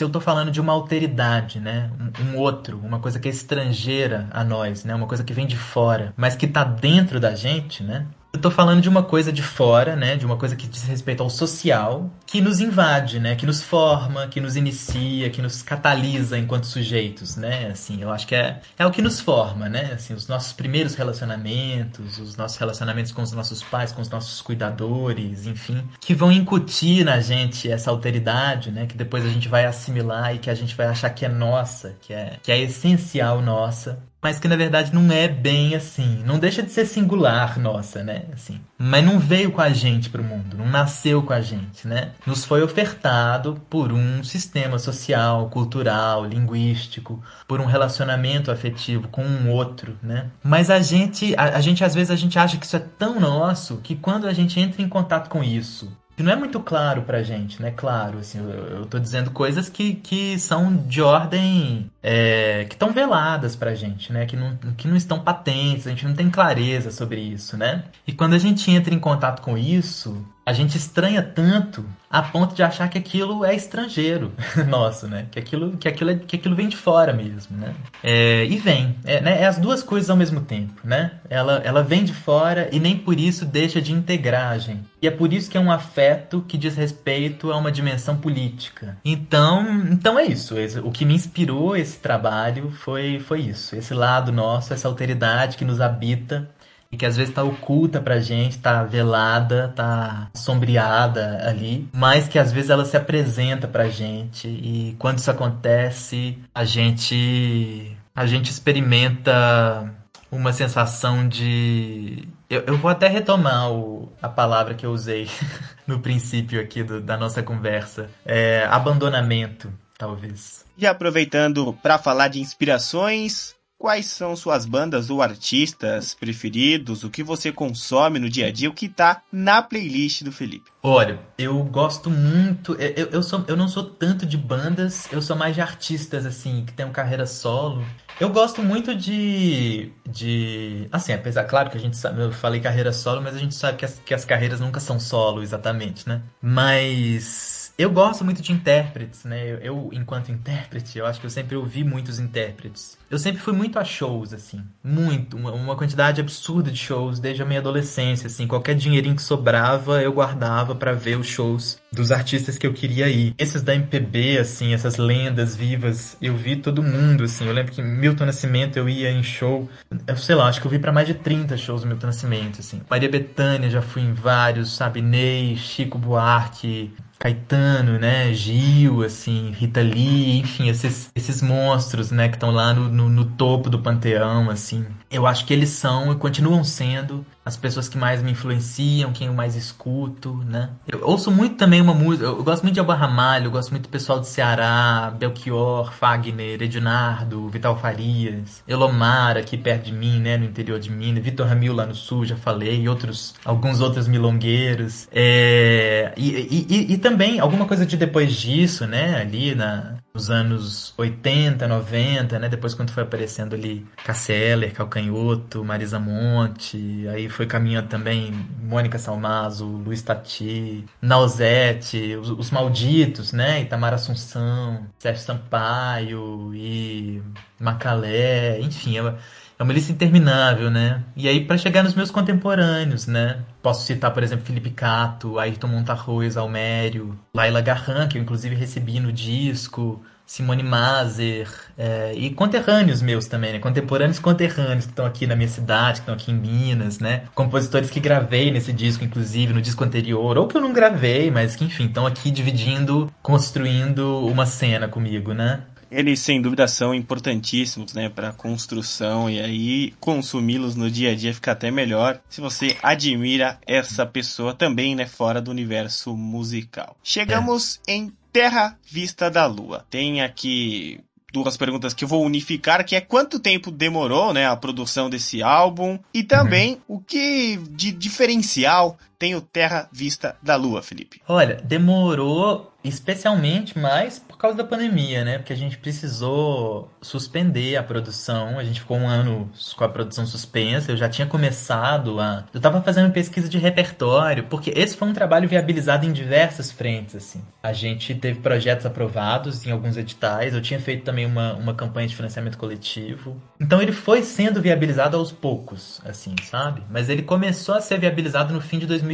Speaker 3: eu estou falando de uma alteridade, né? Um, um, outro, uma coisa que é estrangeira a nós, né? Uma coisa que vem de fora, mas que está dentro da gente, né? Eu tô falando de uma coisa de fora, né? De uma coisa que diz respeito ao social, que nos invade, né? Que nos forma, que nos inicia, que nos catalisa enquanto sujeitos, né? Assim, eu acho que é, é o que nos forma, né? Assim, os nossos primeiros relacionamentos, os nossos relacionamentos com os nossos pais, com os nossos cuidadores, enfim, que vão incutir na gente essa alteridade, né? Que depois a gente vai assimilar e que a gente vai achar que é nossa, que é, que é essencial nossa mas que na verdade não é bem assim. Não deixa de ser singular, nossa, né? Assim. Mas não veio com a gente pro mundo, não nasceu com a gente, né? Nos foi ofertado por um sistema social, cultural, linguístico, por um relacionamento afetivo com um outro, né? Mas a gente, a, a gente às vezes a gente acha que isso é tão nosso que quando a gente entra em contato com isso que não é muito claro pra gente, né? Claro, assim, eu, eu tô dizendo coisas que, que são de ordem. É, que estão veladas pra gente, né? Que não, que não estão patentes, a gente não tem clareza sobre isso, né? E quando a gente entra em contato com isso, a gente estranha tanto a ponto de achar que aquilo é estrangeiro <laughs> nosso, né? Que aquilo, que aquilo, é, que aquilo vem de fora mesmo, né? É, e vem, é, né? é as duas coisas ao mesmo tempo, né? Ela, ela vem de fora e nem por isso deixa de integrar a gente. E é por isso que é um afeto que diz respeito a uma dimensão política. Então, então é isso. O que me inspirou esse trabalho foi, foi isso. Esse lado nosso, essa alteridade que nos habita que às vezes tá oculta pra gente, tá velada, tá sombreada ali, mas que às vezes ela se apresenta pra gente e quando isso acontece, a gente a gente experimenta uma sensação de eu, eu vou até retomar o, a palavra que eu usei <laughs> no princípio aqui do, da nossa conversa. É abandonamento, talvez.
Speaker 2: E aproveitando para falar de inspirações, Quais são suas bandas ou artistas preferidos? O que você consome no dia a dia? O que tá na playlist do Felipe?
Speaker 3: Olha, eu gosto muito. Eu, eu, sou, eu não sou tanto de bandas, eu sou mais de artistas, assim, que tem carreira solo. Eu gosto muito de. de. Assim, apesar, claro que a gente sabe, eu falei carreira solo, mas a gente sabe que as, que as carreiras nunca são solo, exatamente, né? Mas eu gosto muito de intérpretes, né? Eu, eu, enquanto intérprete, eu acho que eu sempre ouvi muitos intérpretes. Eu sempre fui muito a shows, assim. Muito. Uma, uma, quantidade absurda de shows desde a minha adolescência, assim. Qualquer dinheirinho que sobrava, eu guardava para ver os shows dos artistas que eu queria ir. Esses da MPB, assim, essas lendas vivas, eu vi todo mundo, assim. Eu lembro que Milton Nascimento eu ia em show. Eu sei lá, acho que eu vi para mais de 30 shows Milton Nascimento, assim. Maria Bethânia já fui em vários, sabe? Ney, Chico Buarque, Caetano, né, Gil, assim, Rita Lee, enfim, esses, esses monstros, né, que estão lá no, no, no, topo do panteão, assim. Eu acho que eles são e continuam sendo as pessoas que mais me influenciam, quem eu mais escuto, né. Eu ouço muito também uma música, eu gosto muito de Alba Ramalho, eu gosto muito do pessoal do Ceará, Belchior, Fagner, Ednardo, Vital Farias, Elomar aqui perto de mim, né, no interior de Minas, Vitor Ramil lá no sul, já falei, e outros, alguns outros milongueiros, é, e, e, e, e também alguma coisa de depois disso, né? Ali na, nos anos 80, 90, né? Depois quando foi aparecendo ali Casseller, Calcanhoto, Marisa Monte, aí foi caminhando também Mônica Salmazo, Luiz Tati, Nausete, os, os Malditos, né? Itamar Assunção, Sérgio Sampaio e Macalé, enfim, é é uma lista interminável, né? E aí, para chegar nos meus contemporâneos, né? Posso citar, por exemplo, Felipe Cato, Ayrton Montarroz, Almério, Laila Garran, que eu inclusive recebi no disco, Simone Mazer, é, e conterrâneos meus também, né? Contemporâneos conterrâneos que estão aqui na minha cidade, que estão aqui em Minas, né? Compositores que gravei nesse disco, inclusive, no disco anterior, ou que eu não gravei, mas que, enfim, estão aqui dividindo, construindo uma cena comigo, né?
Speaker 2: Eles sem dúvida são importantíssimos, né, para construção e aí consumi-los no dia a dia fica até melhor se você admira essa pessoa também, né, fora do universo musical. Chegamos é. em Terra Vista da Lua. Tem aqui duas perguntas que eu vou unificar, que é quanto tempo demorou, né, a produção desse álbum e também uhum. o que de diferencial tem o Terra Vista da Lua, Felipe.
Speaker 3: Olha, demorou especialmente mais por causa da pandemia, né? Porque a gente precisou suspender a produção. A gente ficou um ano com a produção suspensa. Eu já tinha começado a. Eu tava fazendo pesquisa de repertório, porque esse foi um trabalho viabilizado em diversas frentes, assim. A gente teve projetos aprovados em alguns editais. Eu tinha feito também uma, uma campanha de financiamento coletivo. Então ele foi sendo viabilizado aos poucos, assim, sabe? Mas ele começou a ser viabilizado no fim de 2019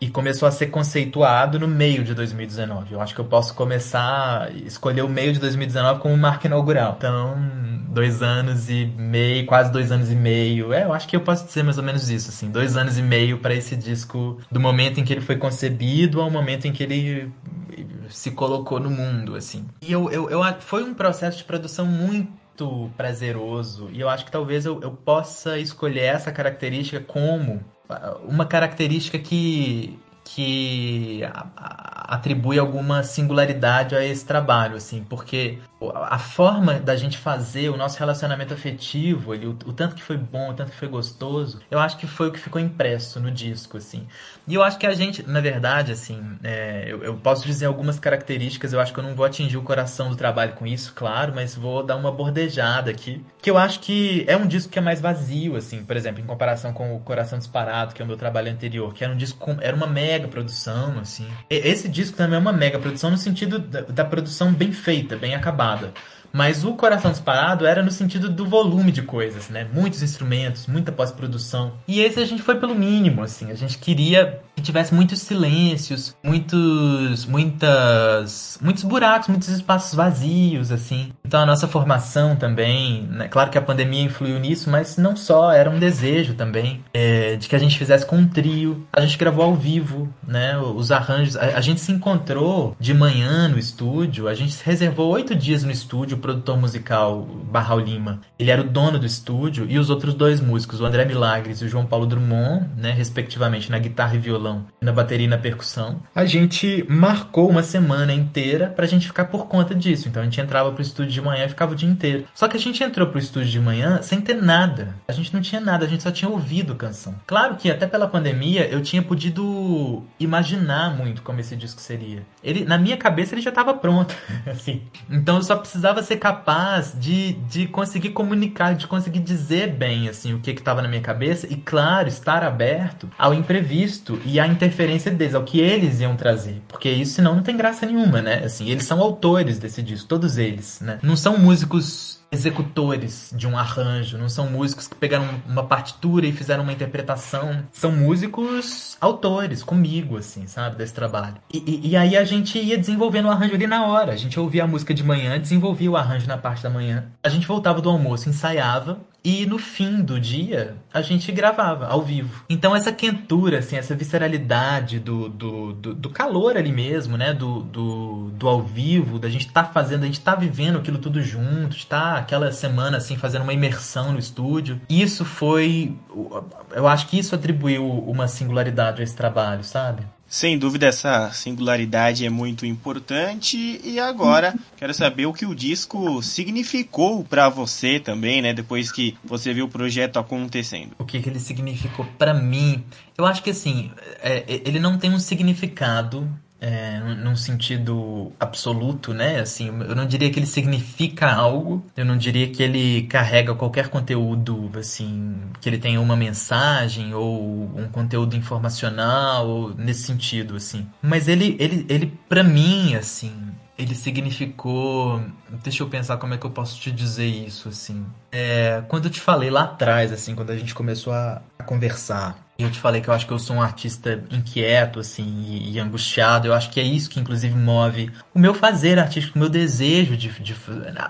Speaker 3: e começou a ser conceituado no meio de 2019. Eu acho que eu posso começar escolher o meio de 2019 como marca inaugural. Então, dois anos e meio, quase dois anos e meio. É, eu acho que eu posso dizer mais ou menos isso, assim, dois anos e meio para esse disco, do momento em que ele foi concebido ao momento em que ele se colocou no mundo, assim. E eu, eu, eu foi um processo de produção muito prazeroso e eu acho que talvez eu, eu possa escolher essa característica como uma característica que que atribui alguma singularidade a esse trabalho, assim, porque a forma da gente fazer o nosso relacionamento afetivo, ele, o, o, tanto que foi bom, o tanto que foi gostoso, eu acho que foi o que ficou impresso no disco, assim. E eu acho que a gente, na verdade, assim, é, eu, eu, posso dizer algumas características, eu acho que eu não vou atingir o coração do trabalho com isso, claro, mas vou dar uma bordejada aqui, que eu acho que é um disco que é mais vazio, assim, por exemplo, em comparação com o Coração Disparado, que é o meu trabalho anterior, que era um disco com, era uma mega produção, assim. Esse disco também é uma mega produção no sentido da, da produção bem feita, bem acabada. Mas o Coração Disparado era no sentido do volume de coisas, né? Muitos instrumentos, muita pós-produção. E esse a gente foi pelo mínimo, assim. A gente queria que tivesse muitos silêncios, muitos, muitas, muitos buracos, muitos espaços vazios, assim. Então a nossa formação também, né? claro que a pandemia influiu nisso, mas não só, era um desejo também é, de que a gente fizesse com um trio. A gente gravou ao vivo, né? Os arranjos. A, a gente se encontrou de manhã no estúdio, a gente reservou oito dias no estúdio, o produtor musical Barral Lima. Ele era o dono do estúdio e os outros dois músicos, o André Milagres e o João Paulo Drummond, né? Respectivamente na guitarra e violão violão, na bateria e na percussão. A gente marcou uma semana inteira pra gente ficar por conta disso. Então a gente entrava pro estúdio de manhã e ficava o dia inteiro. Só que a gente entrou pro estúdio de manhã sem ter nada. A gente não tinha nada, a gente só tinha ouvido canção. Claro que até pela pandemia eu tinha podido imaginar muito como esse disco seria. Ele, na minha cabeça ele já estava pronto, <laughs> assim. Então eu só precisava ser capaz de, de conseguir comunicar, de conseguir dizer bem assim o que estava na minha cabeça e claro, estar aberto ao imprevisto e a interferência deles, ao que eles iam trazer. Porque isso senão não tem graça nenhuma, né? Assim, eles são autores desse disco, todos eles, né? Não são músicos executores de um arranjo, não são músicos que pegaram uma partitura e fizeram uma interpretação. São músicos autores, comigo, assim, sabe, desse trabalho. E, e, e, aí a gente ia desenvolvendo o arranjo ali na hora. A gente ouvia a música de manhã, desenvolvia o arranjo na parte da manhã. A gente voltava do almoço, ensaiava, e no fim do dia a gente gravava ao vivo. Então essa quentura, assim, essa visceralidade do, do, do, do calor ali mesmo, né? Do, do, do ao vivo, da gente tá fazendo, a gente tá vivendo aquilo tudo junto, está aquela semana assim fazendo uma imersão no estúdio. Isso foi. Eu acho que isso atribuiu uma singularidade a esse trabalho, sabe?
Speaker 2: Sem dúvida, essa singularidade é muito importante. E agora, quero saber o que o disco significou para você também, né? Depois que você viu o projeto acontecendo.
Speaker 3: O que, que ele significou para mim? Eu acho que assim, é, ele não tem um significado é, num sentido absoluto, né? Assim, eu não diria que ele significa algo, eu não diria que ele carrega qualquer conteúdo, assim, que ele tenha uma mensagem ou um conteúdo informacional nesse sentido, assim. Mas ele, ele, ele para mim, assim, ele significou. Deixa eu pensar como é que eu posso te dizer isso, assim. É, quando eu te falei lá atrás, assim, quando a gente começou a, a conversar Eu te falei que eu acho que eu sou um artista inquieto, assim, e, e angustiado. Eu acho que é isso que, inclusive, move o meu fazer artístico, o meu desejo de, de,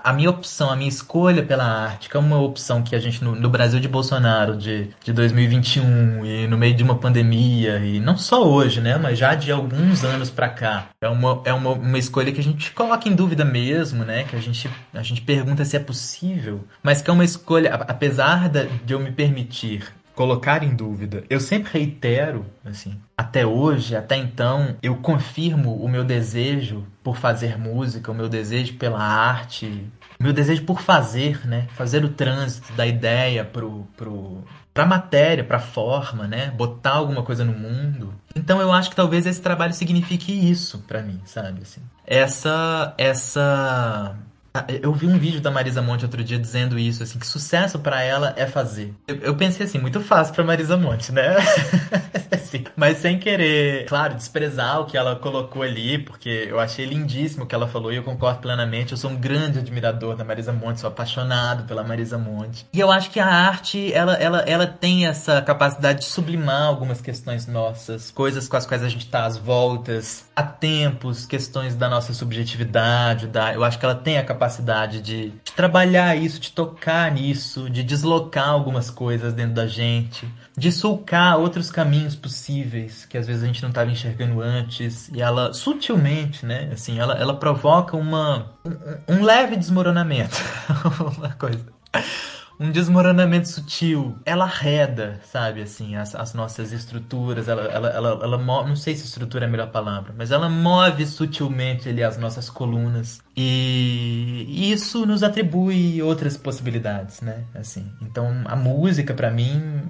Speaker 3: A minha opção, a minha escolha pela arte, que é uma opção que a gente, no, no Brasil de Bolsonaro, de, de 2021, e no meio de uma pandemia, e não só hoje, né, mas já de alguns anos pra cá, é uma, é uma, uma escolha que a gente coloca em dúvida mesmo, né, que a gente, a gente pergunta se é possível, mas que é uma escolha, apesar de eu me permitir colocar em dúvida. Eu sempre reitero, assim, até hoje, até então, eu confirmo o meu desejo por fazer música, o meu desejo pela arte, o meu desejo por fazer, né? Fazer o trânsito da ideia pro, pro, pra matéria, pra forma, né? Botar alguma coisa no mundo. Então eu acho que talvez esse trabalho signifique isso para mim, sabe? Assim, essa, essa ah, eu vi um vídeo da Marisa Monte outro dia dizendo isso, assim, que sucesso para ela é fazer. Eu, eu, pensei assim, muito fácil pra Marisa Monte, né? <laughs> assim, mas sem querer, claro, desprezar o que ela colocou ali, porque eu achei lindíssimo o que ela falou e eu concordo plenamente. Eu sou um grande admirador da Marisa Monte, sou apaixonado pela Marisa Monte. E eu acho que a arte, ela, ela, ela tem essa capacidade de sublimar algumas questões nossas, coisas com as quais a gente tá às voltas, há tempos, questões da nossa subjetividade, da, eu acho que ela tem a capacidade capacidade de, de trabalhar isso, de tocar nisso, de deslocar algumas coisas dentro da gente, de sulcar outros caminhos possíveis que às vezes a gente não estava enxergando antes. E ela, sutilmente, né? Assim, ela, ela provoca uma, um, um leve desmoronamento. <laughs> uma coisa um desmoronamento sutil. Ela arreda, sabe, assim, as, as nossas estruturas. Ela, ela, ela, ela não sei se estrutura é a melhor palavra, mas ela move sutilmente ali as nossas colunas. E, e isso nos atribui outras possibilidades, né? Assim, então a música para mim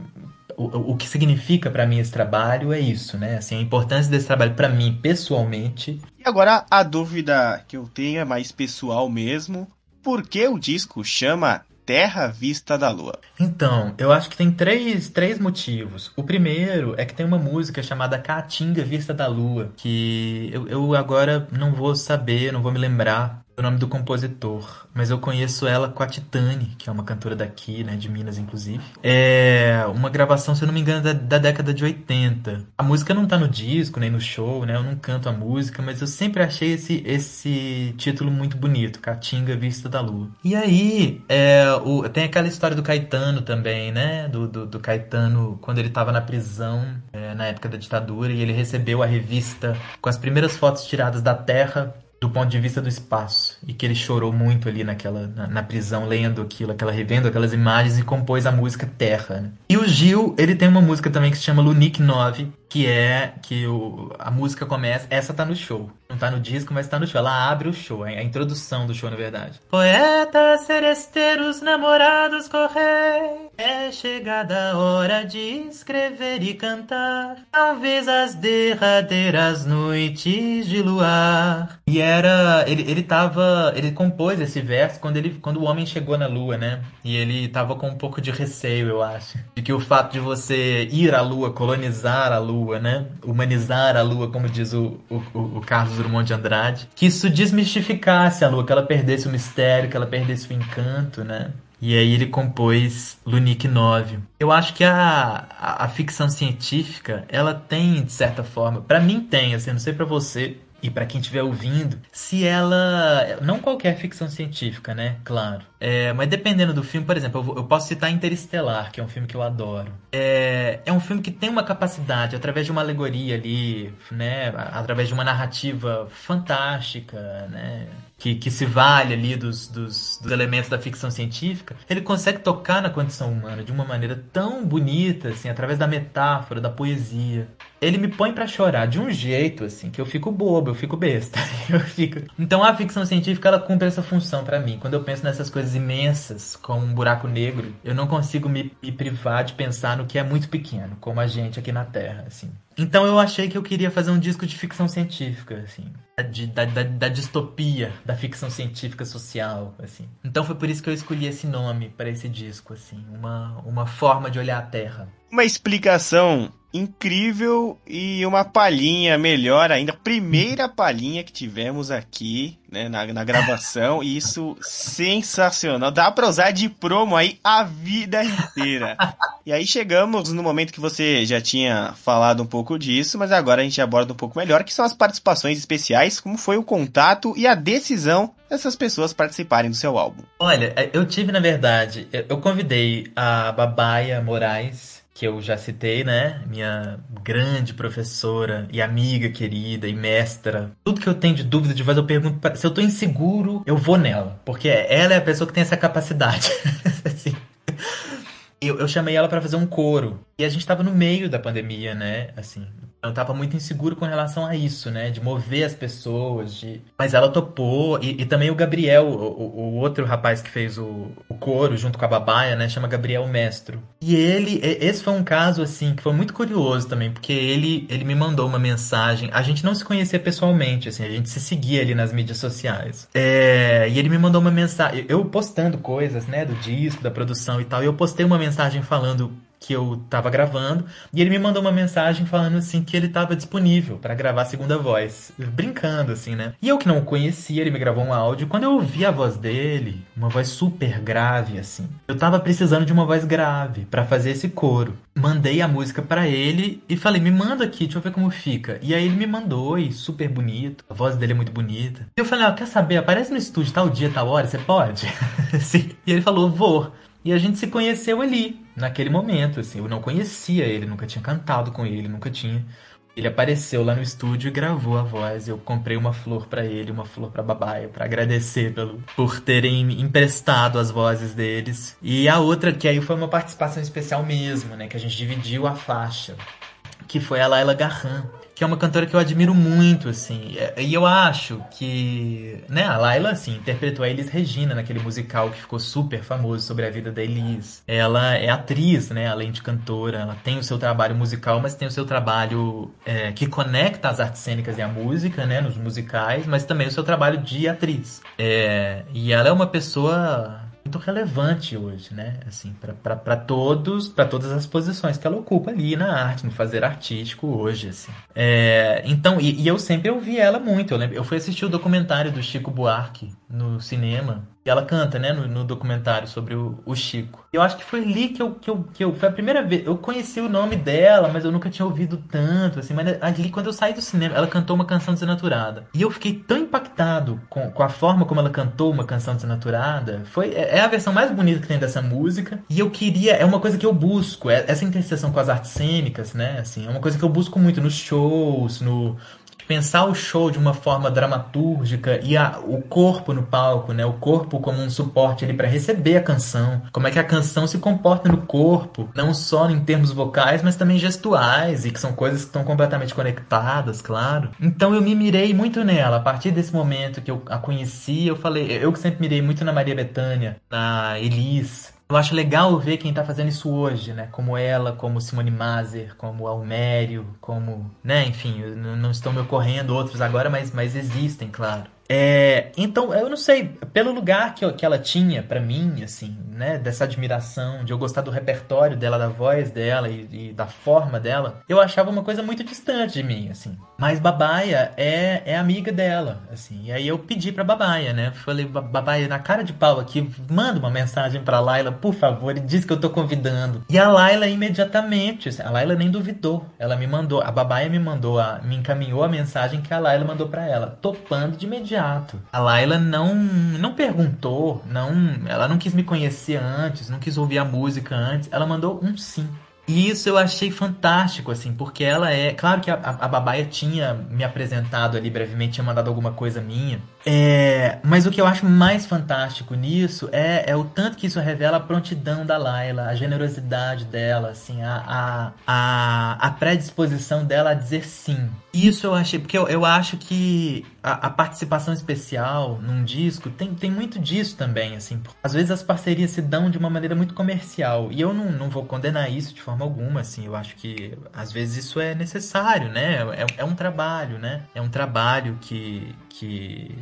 Speaker 3: o, o que significa para mim esse trabalho é isso, né? Assim, a importância desse trabalho para mim pessoalmente.
Speaker 2: E agora a dúvida que eu tenho é mais pessoal mesmo. Por que o disco chama Terra Vista da Lua?
Speaker 3: Então, eu acho que tem três, três motivos. O primeiro é que tem uma música chamada Caatinga Vista da Lua, que eu, eu agora não vou saber, não vou me lembrar o nome do compositor, mas eu conheço ela com a Titane, que é uma cantora daqui, né, de Minas, inclusive. É uma gravação, se eu não me engano, da, da, década de 80. A música não tá no disco, nem no show, né, eu não canto a música, mas eu sempre achei esse, esse título muito bonito, Caatinga Vista da Lua. E aí, é, o, tem aquela história do Caetano também, né, do, do, do Caetano, quando ele tava na prisão, é, na época da ditadura, e ele recebeu a revista com as primeiras fotos tiradas da Terra do ponto de vista do espaço e que ele chorou muito ali naquela na, na prisão lendo aquilo, aquela revendo aquelas imagens e compôs a música Terra. Né? E o Gil, ele tem uma música também que se chama Lunique 9, que é que o, a música começa, essa tá no show. Não tá no disco, mas tá no show. Ela abre o show, a introdução do show, na verdade. Poetas, seresteiros, namorados, correi. É chegada a hora de escrever e cantar. Talvez as derradeiras noites de luar. E era. Ele, ele tava. Ele compôs esse verso quando, ele, quando o homem chegou na lua, né? E ele tava com um pouco de receio, eu acho. De que o fato de você ir à lua, colonizar a lua, Lua, né? Humanizar a Lua, como diz o, o, o Carlos Drummond de Andrade. Que isso desmistificasse a Lua, que ela perdesse o mistério, que ela perdesse o encanto, né? E aí ele compôs Lunique 9. Eu acho que a, a, a ficção científica, ela tem, de certa forma, para mim tem, assim, não sei para você, e para quem estiver ouvindo, se ela. Não qualquer ficção científica, né? Claro. É, mas dependendo do filme, por exemplo, eu, posso citar Interestelar, que é um filme que eu adoro. É, é um filme que tem uma capacidade, através de uma alegoria ali, né? Através de uma narrativa fantástica, né? Que, que se vale ali dos, dos, dos, elementos da ficção científica, ele consegue tocar na condição humana de uma maneira tão bonita, assim, através da metáfora, da poesia. Ele me põe para chorar de um jeito, assim, que eu fico bobo, eu fico besta. <laughs> Eu fico... Então a ficção científica, ela cumpre essa função para mim. Quando eu penso nessas coisas imensas, como um buraco negro, eu não consigo me, me privar de pensar no que é muito pequeno, como a gente aqui na Terra, assim. Então eu achei que eu queria fazer um disco de ficção científica, assim. De, da, da, da, distopia, da ficção científica social, assim. Então foi por isso que eu escolhi esse nome para esse disco, assim. Uma, uma forma de olhar a Terra.
Speaker 2: Uma explicação incrível e uma palhinha melhor ainda. Primeira palhinha que tivemos aqui, né, na, na gravação. E isso sensacional. Dá pra usar de promo aí a vida inteira. E aí chegamos no momento que você já tinha falado um pouco disso, mas agora a gente aborda um pouco melhor, que são as participações especiais, como foi o contato e a decisão dessas pessoas participarem do seu álbum.
Speaker 3: Olha, eu tive, na verdade, eu convidei a Babaia Moraes que eu já citei, né? Minha grande professora e amiga querida e mestra. Tudo que eu tenho de dúvida de voz, eu pergunto pra... se eu tô inseguro, eu vou nela, porque ela é a pessoa que tem essa capacidade. <laughs> assim. eu, eu chamei ela para fazer um coro. E a gente tava no meio da pandemia, né? Assim, eu tava muito inseguro com relação a isso, né? De mover as pessoas, de... Mas ela topou, e, e também o Gabriel, o, o, outro rapaz que fez o, o coro junto com a Babaia, né? Chama Gabriel Mestro. E ele, esse foi um caso, assim, que foi muito curioso também, porque ele, ele me mandou uma mensagem, a gente não se conhecia pessoalmente, assim, a gente se seguia ali nas mídias sociais. É, e ele me mandou uma mensagem, eu postando coisas, né, do disco, da produção e tal, e eu postei uma mensagem falando que eu tava gravando e ele me mandou uma mensagem falando assim que ele tava disponível para gravar a segunda voz, brincando assim, né? E eu que não o conhecia, ele me gravou um áudio, quando eu ouvi a voz dele, uma voz super grave assim. Eu tava precisando de uma voz grave para fazer esse coro. Mandei a música para ele e falei: "Me manda aqui, deixa eu ver como fica". E aí ele me mandou e super bonito, a voz dele é muito bonita. Eu falei: "Ah, quer saber? Aparece no estúdio tal dia, tal hora, você pode?" <laughs> e ele falou: "Vou". E a gente se conheceu ali, naquele momento, assim. Eu não conhecia ele, nunca tinha cantado com ele, nunca tinha. Ele apareceu lá no estúdio e gravou a voz. Eu comprei uma flor para ele, uma flor para Babaia, para agradecer pelo por terem emprestado as vozes deles. E a outra que aí foi uma participação especial mesmo, né, que a gente dividiu a faixa, que foi a Laila Garran que é uma cantora que eu admiro muito, assim. É, e eu acho que, né, a Laila, assim, interpretou a Elis Regina naquele musical que ficou super famoso sobre a vida da Elis. Ela é atriz, né, além de cantora. Ela tem o seu trabalho musical, mas tem o seu trabalho é, que conecta as artes cênicas e a música, né, nos musicais, mas também o seu trabalho de atriz. É, e ela é uma pessoa muito relevante hoje, né? Assim, para todos, para todas as posições que ela ocupa ali na arte, no fazer artístico hoje, assim. É, então, e, e, eu sempre ouvi ela muito. Eu, lembro, eu fui assistir o documentário do Chico Buarque no cinema ela canta, né, no, no documentário sobre o, o, Chico. Eu acho que foi ali que eu, que, eu, que eu. Foi a primeira vez. Eu conheci o nome dela, mas eu nunca tinha ouvido tanto, assim. Mas ali, quando eu saí do cinema, ela cantou uma canção desnaturada. E eu fiquei tão impactado com, com a forma como ela cantou uma canção desnaturada. Foi, é, é a versão mais bonita que tem dessa música. E eu queria. É uma coisa que eu busco. É, essa interseção com as artes cênicas, né? Assim, é uma coisa que eu busco muito nos shows, no, pensar o show de uma forma dramatúrgica e a, o corpo no palco, né? O corpo como um suporte ali para receber a canção. Como é que a canção se comporta no corpo, não só em termos vocais, mas também gestuais e que são coisas que estão completamente conectadas, claro. Então eu me mirei muito nela. A partir desse momento que eu a conheci, eu falei, eu que sempre mirei muito na Maria Bethânia, na Elis, eu acho legal ver quem tá fazendo isso hoje, né? Como ela, como Simone Mazer, como Almério, como, né? Enfim, não estão me ocorrendo outros agora, mas, mas existem, claro. É, então, eu não sei, pelo lugar que, que ela tinha para mim, assim, né, dessa admiração, de eu gostar do repertório dela, da voz dela e, e, da forma dela, eu achava uma coisa muito distante de mim, assim. Mas Babaia é, é amiga dela, assim. E aí eu pedi pra Babaia, né, falei, Babaia, na cara de pau aqui, manda uma mensagem pra Laila, por favor, e diz que eu tô convidando. E a Laila imediatamente, a Laila nem duvidou, ela me mandou, a Babaia me mandou, a, me encaminhou a mensagem que a Laila mandou para ela, topando de imediato imediato. A Laila não não perguntou, não, ela não quis me conhecer antes, não quis ouvir a música antes, ela mandou um sim. E isso eu achei fantástico, assim, porque ela é. Claro que a, a Babaia tinha me apresentado ali brevemente, tinha mandado alguma coisa minha. É, mas o que eu acho mais fantástico nisso é, é o tanto que isso revela a prontidão da Laila, a generosidade dela, assim, a, a, a, a predisposição dela a dizer sim. Isso eu achei, porque eu, eu acho que a, a, participação especial num disco tem, tem muito disso também, assim. Às vezes as parcerias se dão de uma maneira muito comercial. E eu não, não vou condenar isso de forma alguma, assim. Eu acho que às vezes isso é necessário, né? É, é um trabalho, né? É um trabalho que, que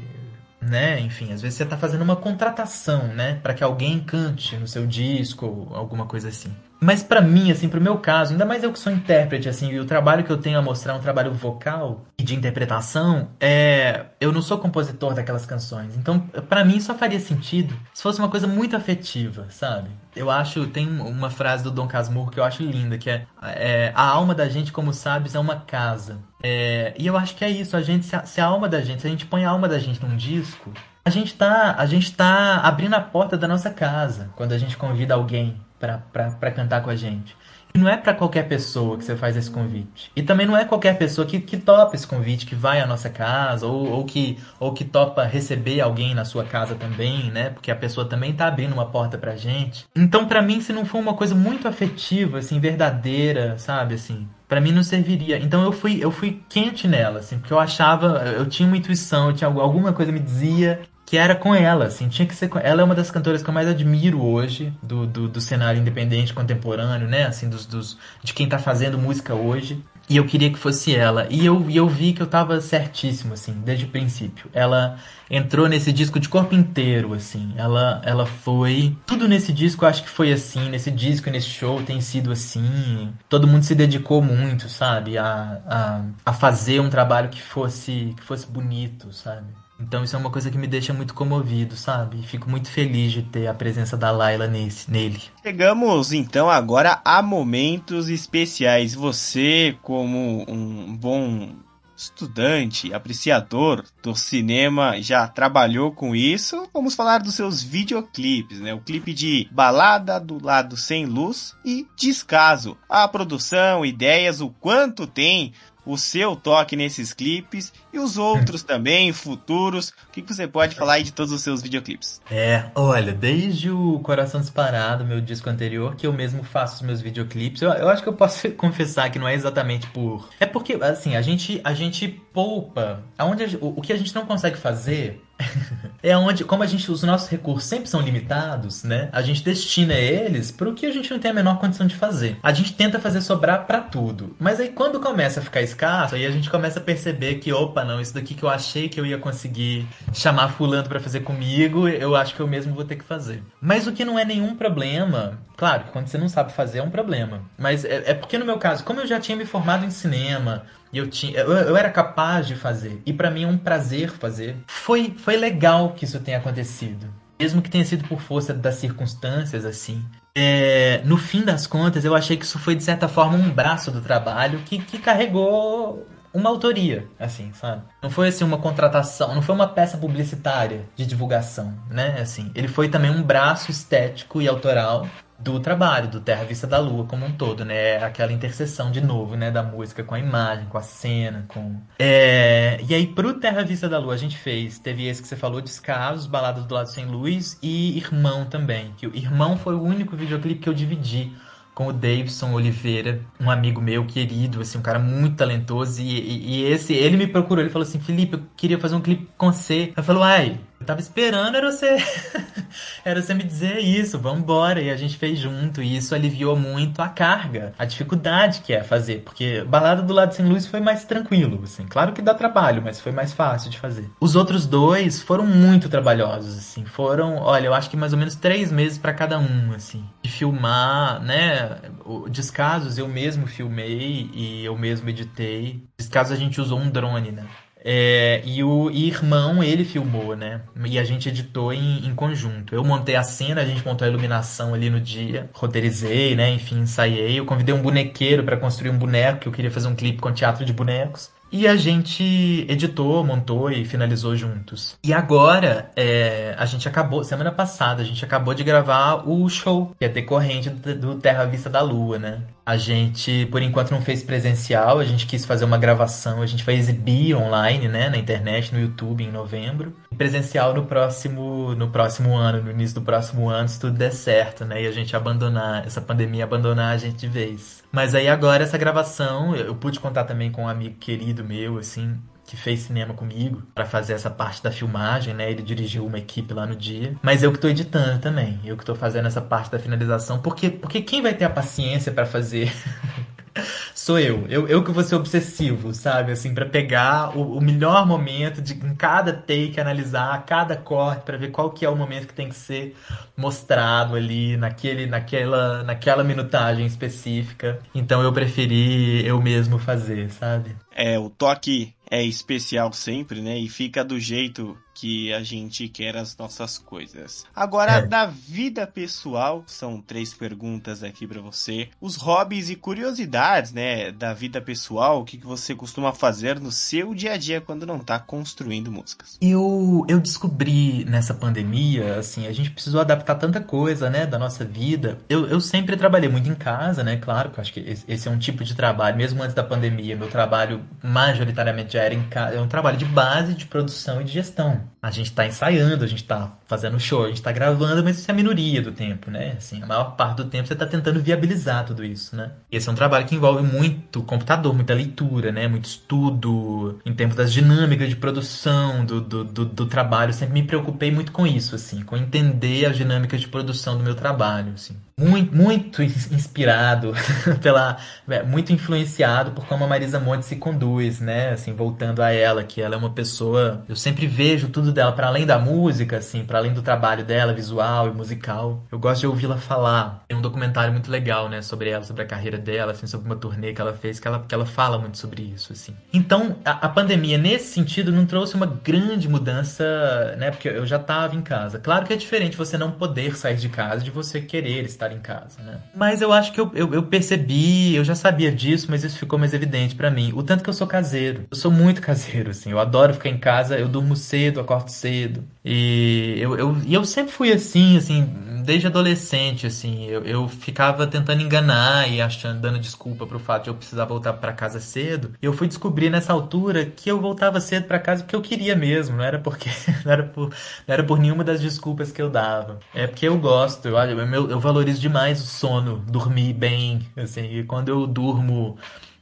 Speaker 3: né? Enfim, às vezes você está fazendo uma contratação, né, para que alguém cante no seu disco, alguma coisa assim. Mas para mim, assim, pro meu caso, ainda mais eu que sou intérprete, assim, e o trabalho que eu tenho a mostrar é um trabalho vocal e de interpretação, é, eu não sou compositor daquelas canções. Então, para mim só faria sentido se fosse uma coisa muito afetiva, sabe? Eu acho, tem uma frase do Dom Casmurro que eu acho linda, que é, é a alma da gente, como sabes, é uma casa. É, e eu acho que é isso, a gente, se a, se a alma da gente, se a gente põe a alma da gente num disco, a gente tá, a gente tá abrindo a porta da nossa casa quando a gente convida alguém para cantar com a gente. Não é para qualquer pessoa que você faz esse convite. E também não é qualquer pessoa que, que topa esse convite, que vai à nossa casa, ou, ou, que, ou que topa receber alguém na sua casa também, né? Porque a pessoa também tá abrindo uma porta pra gente. Então, para mim, se não for uma coisa muito afetiva, assim, verdadeira, sabe, assim, para mim não serviria. Então eu fui, eu fui quente nela, assim, porque eu achava, eu tinha uma intuição, eu tinha alguma coisa me dizia que era com ela, assim, tinha que ser com... Ela é uma das cantoras que eu mais admiro hoje, do, do, do cenário independente contemporâneo, né, assim, dos, dos, de quem tá fazendo música hoje. E eu queria que fosse ela. E eu, e eu vi que eu tava certíssimo, assim, desde o princípio. Ela entrou nesse disco de corpo inteiro, assim. Ela, ela foi. Tudo nesse disco eu acho que foi assim. Nesse disco, nesse show tem sido assim. Todo mundo se dedicou muito, sabe? A, a, a fazer um trabalho que fosse, que fosse bonito, sabe? Então isso é uma coisa que me deixa muito comovido, sabe? Fico muito feliz de ter a presença da Laila nesse, nele.
Speaker 2: Chegamos então agora a momentos especiais. Você, como um bom estudante, apreciador do cinema, já trabalhou com isso. Vamos falar dos seus videoclipes, né? O clipe de Balada do Lado Sem Luz e Descaso. A produção, ideias, o quanto tem o seu toque nesses clipes e os outros <laughs> também, futuros. O que, você pode falar aí de todos os seus videoclipes?
Speaker 3: É, olha, desde o Coração Disparado, meu disco anterior, que eu mesmo faço os meus videoclipes, eu, eu acho que eu posso <laughs> confessar que não é exatamente por. É porque, assim, a gente, a gente poupa. Aonde a, o, o que a gente não consegue fazer <laughs> é onde, como a gente, os nossos recursos sempre são limitados, né? A gente destina eles para o que a gente não tem a menor condição de fazer. A gente tenta fazer sobrar para tudo, mas aí quando começa a ficar escasso, aí a gente começa a perceber que, opa, não, isso daqui que eu achei que eu ia conseguir chamar fulano para fazer comigo, eu acho que eu mesmo vou ter que fazer. Mas o que não é nenhum problema, claro, quando você não sabe fazer é um problema. Mas é, é porque no meu caso, como eu já tinha me formado em cinema, e eu tinha, eu, eu era capaz de fazer. E para mim é um prazer fazer. Foi, foi legal que isso tenha acontecido. Mesmo que tenha sido por força das circunstâncias, assim. É, no fim das contas, eu achei que isso foi, de certa forma, um braço do trabalho que, que carregou uma autoria, assim, sabe? Não foi assim uma contratação, não foi uma peça publicitária de divulgação, né? Assim, ele foi também um braço estético e autoral do trabalho, do Terra Vista da Lua como um todo, né? Aquela interseção de novo, né? Da música com a imagem, com a cena, com... É... E aí, pro Terra Vista da Lua, a gente fez, teve esse que você falou, Descasos, Baladas do Lado Sem Luz e Irmão também. Que o Irmão foi o único videoclipe que eu dividi com o Davidson Oliveira, um amigo meu querido, assim, um cara muito talentoso. E, e, e esse, ele me procurou, ele falou assim: Felipe, eu queria fazer um clipe com você. Eu falei, ai, eu tava esperando era você, <laughs> era você me dizer isso, vambora. E a gente fez junto, e isso aliviou muito a carga, a dificuldade que é fazer. Porque Balada do Lado Sem Luz foi mais tranquilo, assim. Claro que dá trabalho, mas foi mais fácil de fazer. Os outros dois foram muito trabalhosos, assim. Foram, olha, eu acho que mais ou menos três meses para cada um, assim. De filmar, né? Descasos eu mesmo filmei e eu mesmo editei. Descasos a gente usou um drone, né? É, e o irmão, ele filmou, né? E a gente editou em, em, conjunto. Eu montei a cena, a gente montou a iluminação ali no dia, roteirizei, né? Enfim, ensaiei. Eu convidei um bonequeiro para construir um boneco, que eu queria fazer um clipe com teatro de bonecos. E a gente editou, montou e finalizou juntos. E agora, é, a gente acabou, semana passada, a gente acabou de gravar o show, que é decorrente do Terra Vista da Lua, né? A gente, por enquanto, não fez presencial, a gente quis fazer uma gravação, a gente vai exibir online, né, na internet, no YouTube, em novembro. Presencial no próximo, no próximo ano, no início do próximo ano, se tudo der certo, né, e a gente abandonar, essa pandemia abandonar a gente de vez. Mas aí agora, essa gravação, eu pude contar também com um amigo querido meu, assim, que fez cinema comigo para fazer essa parte da filmagem, né? Ele dirigiu uma equipe lá no dia. Mas eu que tô editando também. Eu que tô fazendo essa parte da finalização. Porque, porque quem vai ter a paciência para fazer <laughs> sou eu. eu. Eu que vou ser obsessivo, sabe? Assim, para pegar o, o, melhor momento de em cada take, analisar cada corte para ver qual que é o momento que tem que ser mostrado ali naquele, naquela, naquela minutagem específica. Então eu preferi eu mesmo fazer, sabe?
Speaker 2: É, o toque é especial sempre, né? E fica do jeito que a gente quer as nossas coisas. Agora, é. da vida pessoal, são três perguntas aqui para você. Os hobbies e curiosidades, né, da vida pessoal, o que, que você costuma fazer no seu dia a dia quando não tá construindo músicas?
Speaker 3: Eu, eu descobri nessa pandemia, assim, a gente precisou adaptar tanta coisa, né, da nossa vida. Eu, eu sempre trabalhei muito em casa, né, claro, que eu acho que esse é um tipo de trabalho, mesmo antes da pandemia, meu trabalho majoritariamente já era em casa, é um trabalho de base, de produção e de gestão. A gente está ensaiando, a gente está fazendo show, a gente está gravando, mas isso é a minoria do tempo, né? Assim, a maior parte do tempo você está tentando viabilizar tudo isso, né? Esse é um trabalho que envolve muito computador, muita leitura, né? Muito estudo, em termos das dinâmicas de produção do, do, do, do trabalho. Eu sempre me preocupei muito com isso, assim, com entender as dinâmicas de produção do meu trabalho, assim muito, muito inspirado <laughs> pela é, muito influenciado por como a Marisa Monte se conduz, né? Assim, voltando a ela, que ela é uma pessoa, eu sempre vejo tudo dela para além da música, assim, para além do trabalho dela visual e musical. Eu gosto de ouvi-la falar. Tem um documentário muito legal, né, sobre ela, sobre a carreira dela, assim, sobre uma turnê que ela fez, que ela, que ela fala muito sobre isso, assim. Então, a, a pandemia nesse sentido não trouxe uma grande mudança, né? Porque eu já tava em casa. Claro que é diferente você não poder sair de casa de você querer estar estar em casa, né? Mas eu acho que eu, eu, eu, percebi, eu já sabia disso, mas isso ficou mais evidente para mim. O tanto que eu sou caseiro. Eu sou muito <laughs> caseiro, assim. Eu adoro ficar em casa, eu durmo cedo, acordo cedo. E eu, eu, e eu sempre fui assim, assim, desde adolescente, assim. Eu, eu ficava tentando enganar e achando, dando desculpa pro fato de eu precisar voltar para casa cedo. E eu fui descobrir nessa altura que eu voltava cedo para casa porque eu queria mesmo, não era porque <laughs> não era por, não era por nenhuma das desculpas que eu dava. É porque eu gosto, eu, eu, eu valorizo demais o sono, dormir bem, assim. E quando eu durmo,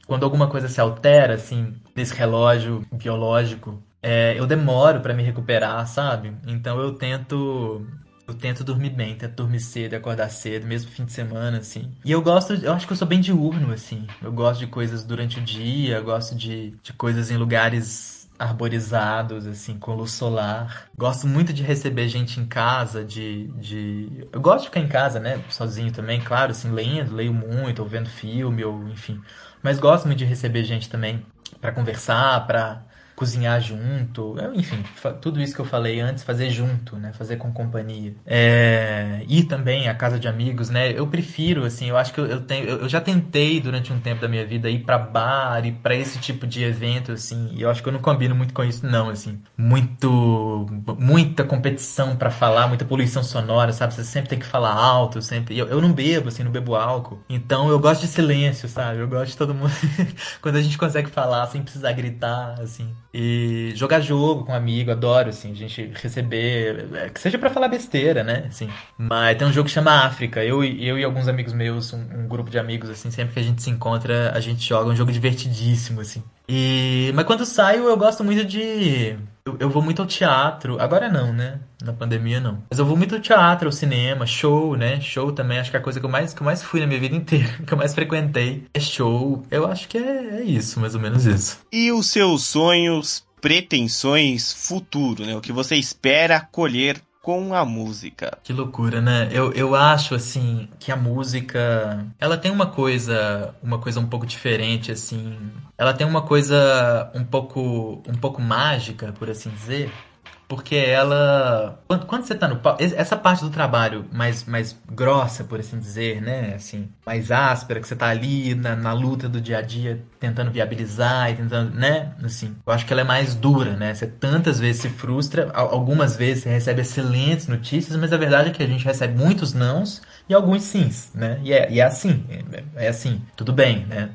Speaker 3: quando alguma coisa se altera, assim, nesse relógio biológico, é, eu demoro para me recuperar, sabe? Então eu tento eu tento dormir bem, tento dormir cedo, acordar cedo, mesmo fim de semana, assim. E eu gosto, eu acho que eu sou bem diurno, assim. Eu gosto de coisas durante o dia, gosto de, de coisas em lugares arborizados, assim, com luz solar. Gosto muito de receber gente em casa, de, de... Eu gosto de ficar em casa, né, sozinho também, claro, assim, lendo, leio muito, ou vendo filme, ou enfim. Mas gosto muito de receber gente também para conversar, para cozinhar junto, enfim, tudo isso que eu falei antes, fazer junto, né, fazer com companhia. É, e também a casa de amigos, né, eu prefiro, assim, eu acho que eu, eu tenho, eu, já tentei durante um tempo da minha vida ir para bar e para esse tipo de evento, assim, e eu acho que eu não combino muito com isso, não, assim, muito, muita competição para falar, muita poluição sonora, sabe, você sempre tem que falar alto, sempre, eu, eu não bebo, assim, não bebo álcool, então eu gosto de silêncio, sabe, eu gosto de todo mundo, <laughs> quando a gente consegue falar sem precisar gritar, assim, e jogar jogo com um amigo, adoro, assim, a gente receber, é, que seja para falar besteira, né, assim. Mas tem um jogo que chama África, eu, eu e alguns amigos meus, um, um grupo de amigos, assim, sempre que a gente se encontra, a gente joga um jogo divertidíssimo, assim. E, mas quando saio, eu gosto muito de. Eu, eu, vou muito ao teatro. Agora não, né? Na pandemia não. Mas eu vou muito ao teatro, ao cinema, show, né? Show também, acho que é a coisa que eu mais, que eu mais fui na minha vida inteira, <laughs> que eu mais frequentei. É show. Eu acho que é, é isso, mais ou menos isso.
Speaker 2: E os seus sonhos, pretensões, futuro, né? O que você espera colher com a música.
Speaker 3: Que loucura, né? Eu, eu acho, assim, que a música, ela tem uma coisa, uma coisa um pouco diferente, assim. Ela tem uma coisa um pouco, um pouco mágica, por assim dizer porque ela. Quando, quando você tá no palco. Essa parte do trabalho mais, mais grossa, por assim dizer, né? Assim, mais áspera, que você tá ali na, na luta do dia a dia, tentando viabilizar e tentando, né? Assim, eu acho que ela é mais dura, né? Você tantas vezes se frustra, algumas vezes você recebe excelentes notícias, mas a verdade é que a gente recebe muitos nãos e alguns sims, né? E é, e é assim, é, é assim, tudo bem, né?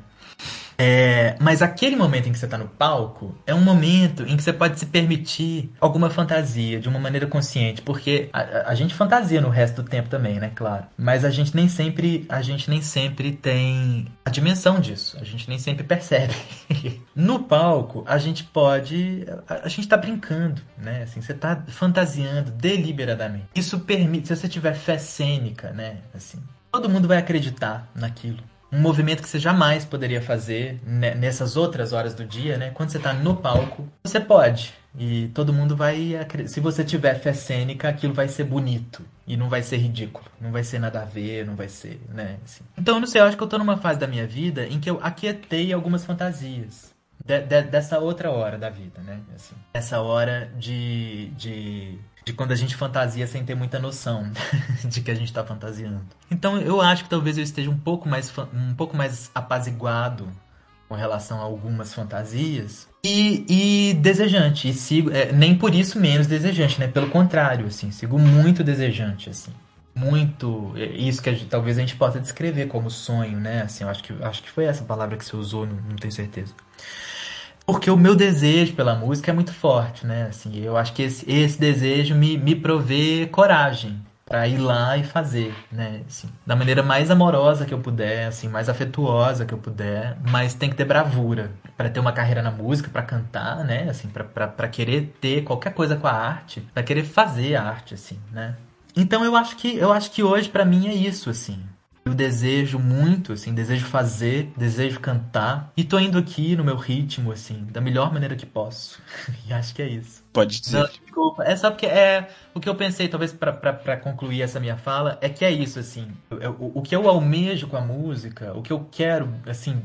Speaker 3: É, mas aquele momento em que você está no palco é um momento em que você pode se permitir alguma fantasia de uma maneira consciente, porque a, a, gente fantasia no resto do tempo também, né, claro. Mas a gente nem sempre, a gente nem sempre tem a dimensão disso. A gente nem sempre percebe. <laughs> no palco a gente pode, a, a gente está brincando, né? Assim, você está fantasiando deliberadamente. Isso permite, se você tiver fé cênica, né? Assim, todo mundo vai acreditar naquilo um movimento que você jamais poderia fazer nessas outras horas do dia, né? Quando você está no palco, você pode. E todo mundo vai. Se você tiver fé cênica, aquilo vai ser bonito. E não vai ser ridículo. Não vai ser nada a ver, não vai ser, né? Assim. Então, não sei, eu acho que eu tô numa fase da minha vida em que eu aquietei algumas fantasias. De, de, dessa outra hora da vida, né? Assim, essa hora de, de, de quando a gente fantasia sem ter muita noção <laughs> de que a gente está fantasiando. Então eu acho que talvez eu esteja um pouco mais, um pouco mais apaziguado com relação a algumas fantasias e, e desejante e sigo é, nem por isso menos desejante né? Pelo contrário assim sigo muito desejante assim. Muito é, isso que a gente, talvez a gente possa descrever como sonho né? Assim eu acho que acho que foi essa palavra que você usou não, não tenho certeza porque o meu desejo pela música é muito forte né assim eu acho que esse, esse desejo me, me provê coragem para ir lá e fazer, né? Assim, da maneira mais amorosa que eu puder, assim, mais afetuosa que eu puder, mas tem que ter bravura para ter uma carreira na música, para cantar, né? Assim, para querer ter qualquer coisa com a arte, para querer fazer a arte, assim, né? Então eu acho que eu acho que hoje para mim é isso, assim. Eu desejo muito, assim, desejo fazer, desejo cantar. E tô indo aqui no meu ritmo, assim, da melhor maneira que posso. <laughs> e acho que é isso.
Speaker 2: Pode dizer.
Speaker 3: Não, desculpa. É só porque é o que eu pensei, talvez para concluir essa minha fala, é que é isso, assim. Eu, o, o que eu almejo com a música, o que eu quero, assim,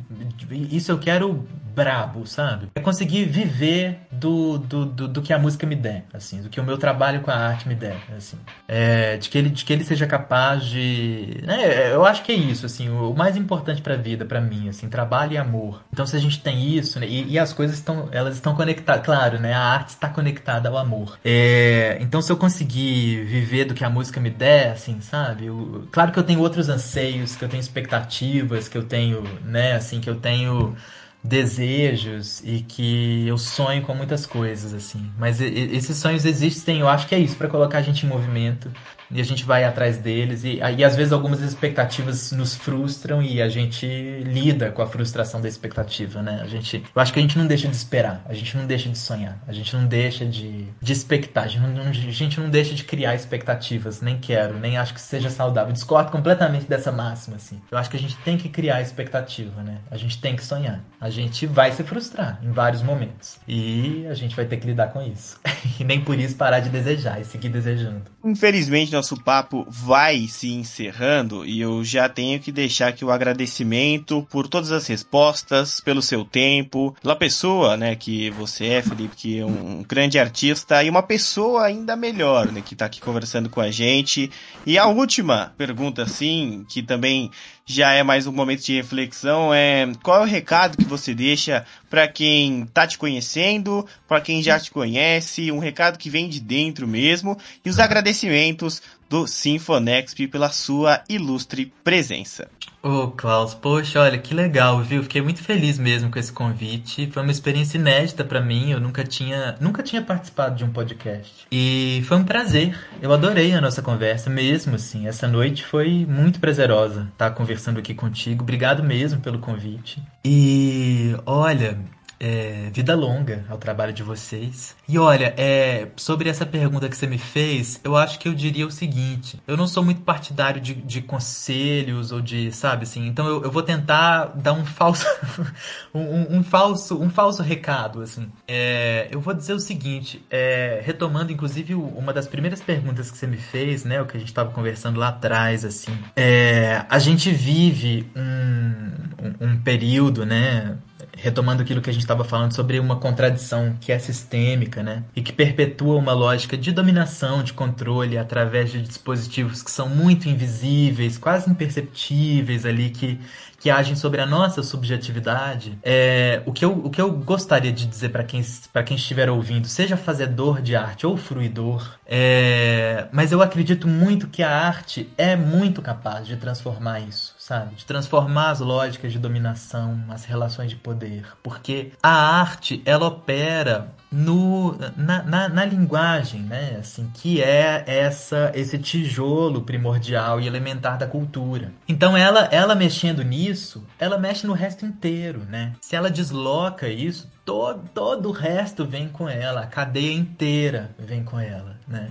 Speaker 3: isso eu quero brabo, sabe? É conseguir viver do, do, do, do que a música me der, assim, do que o meu trabalho com a arte me der, assim. É, de, que ele, de que ele seja capaz de. Né, eu acho que é isso, assim, o, mais importante pra vida, para mim, assim, trabalho e amor. Então, se a gente tem isso, né, e, e as coisas estão, elas estão conectadas, claro, né? A arte está conectada conectada ao amor. É, então, se eu conseguir viver do que a música me der, assim, sabe? Eu, claro que eu tenho outros anseios, que eu tenho expectativas, que eu tenho, né, assim, que eu tenho desejos e que eu sonho com muitas coisas, assim. Mas esses sonhos existem, eu acho que é isso, para colocar a gente em movimento, e a gente vai atrás deles e aí às vezes algumas expectativas nos frustram e a gente lida com a frustração da expectativa, né? A gente, eu acho que a gente não deixa de esperar, a gente não deixa de sonhar, a gente não deixa de, de expectar, a gente não, a gente não deixa de criar expectativas, nem quero, nem acho que seja saudável. Discordo completamente dessa máxima, assim. Eu acho que a gente tem que criar expectativa, né? A gente tem que sonhar. A gente vai se frustrar em vários momentos e a gente vai ter que lidar com isso. <laughs> e nem por isso parar de desejar e seguir desejando.
Speaker 2: Infelizmente nosso papo vai se encerrando e eu já tenho que deixar aqui o agradecimento por todas as respostas, pelo seu tempo, pela pessoa, né, que você é, Felipe, que é um grande artista e uma pessoa ainda melhor, né, que tá aqui conversando com a gente. E a última pergunta, assim, que também já é mais um momento de reflexão, é qual é o recado que você deixa para quem tá te conhecendo, para quem já te conhece, um recado que vem de dentro mesmo, e os agradecimentos do Sinfonexp pela sua ilustre presença.
Speaker 3: Ô, oh, Klaus, poxa, olha que legal, viu? Fiquei muito feliz mesmo com esse convite. Foi uma experiência inédita para mim. Eu nunca tinha, nunca tinha participado de um podcast. E foi um prazer. Eu adorei a nossa conversa mesmo, assim. Essa noite foi muito prazerosa estar conversando aqui contigo. Obrigado mesmo pelo convite. E olha, é, vida longa ao trabalho de vocês. E olha, é, sobre essa pergunta que você me fez, eu acho que eu diria o seguinte: eu não sou muito partidário de, de conselhos ou de, sabe assim, então eu, eu vou tentar dar um falso, <laughs> um, um, falso, um falso recado, assim. É, eu vou dizer o seguinte, é, retomando inclusive uma das primeiras perguntas que você me fez, né, o que a gente estava conversando lá atrás, assim, é, a gente vive um, um, um período, né, retomando aquilo que a gente estava falando sobre uma contradição que é sistêmica, né? E que perpetua uma lógica de dominação, de controle através de dispositivos que são muito invisíveis, quase imperceptíveis ali, que, que agem sobre a nossa subjetividade. É, o, que eu, o que eu gostaria de dizer para quem, quem estiver ouvindo, seja fazedor de arte ou fruidor, é, mas eu acredito muito que a arte é muito capaz de transformar isso sabe? De transformar as lógicas de dominação, as relações de poder. Porque a arte, ela opera no, na, na, na, linguagem, né? Assim, que é essa esse tijolo primordial e elementar da cultura. Então ela ela mexendo nisso, ela mexe no resto inteiro, né? Se ela desloca isso, todo, todo o resto vem com ela, a cadeia inteira vem com ela, né?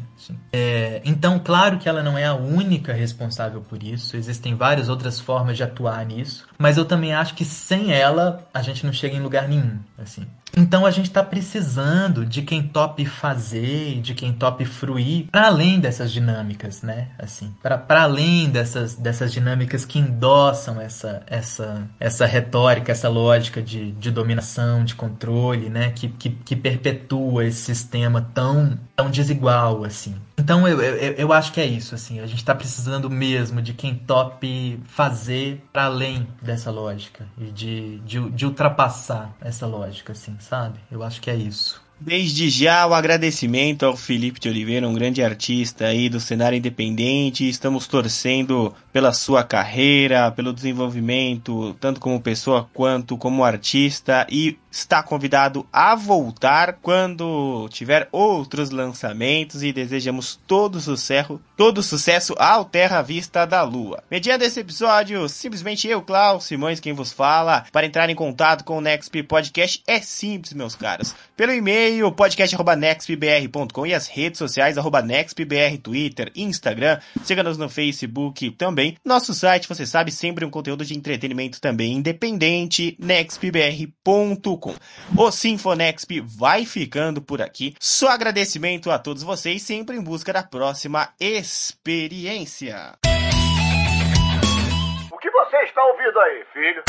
Speaker 3: É, então, claro que ela não é a única responsável por isso, existem várias outras formas de atuar nisso, mas eu também acho que sem ela a gente não chega em lugar nenhum, assim. Então a gente está precisando de quem tope fazer, de quem tope fruir, para além dessas dinâmicas, né? Assim, para além dessas, dessas dinâmicas que endossam essa, essa, essa retórica, essa lógica de, de dominação, de controle, né? Que, que, que perpetua esse sistema tão, tão desigual, assim. Então eu, eu, eu acho que é isso, assim. A gente está precisando mesmo de quem tope fazer para além dessa lógica e de, de, de ultrapassar essa lógica, assim sabe? Eu acho que é isso.
Speaker 2: Desde já o agradecimento ao Felipe de Oliveira, um grande artista aí do cenário independente. Estamos torcendo pela sua carreira, pelo desenvolvimento, tanto como pessoa quanto como artista e está convidado a voltar quando tiver outros lançamentos e desejamos todo sucesso, todo sucesso ao Terra Vista da Lua. Mediante esse episódio, simplesmente eu, Klaus Simões, quem vos fala. Para entrar em contato com o Nextp Podcast é simples, meus caros. Pelo e-mail podcast@nextpbr.com e as redes sociais arroba Twitter, Instagram. Siga-nos no Facebook também. Nosso site, você sabe, sempre um conteúdo de entretenimento também independente, nextpbr.com com. O Sinfonexp vai ficando por aqui. Só agradecimento a todos vocês, sempre em busca da próxima experiência.
Speaker 1: O que você está ouvindo aí, filho?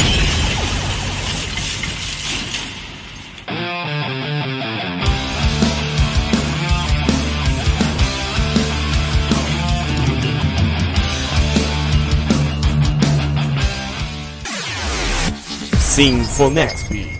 Speaker 2: Sinfonexp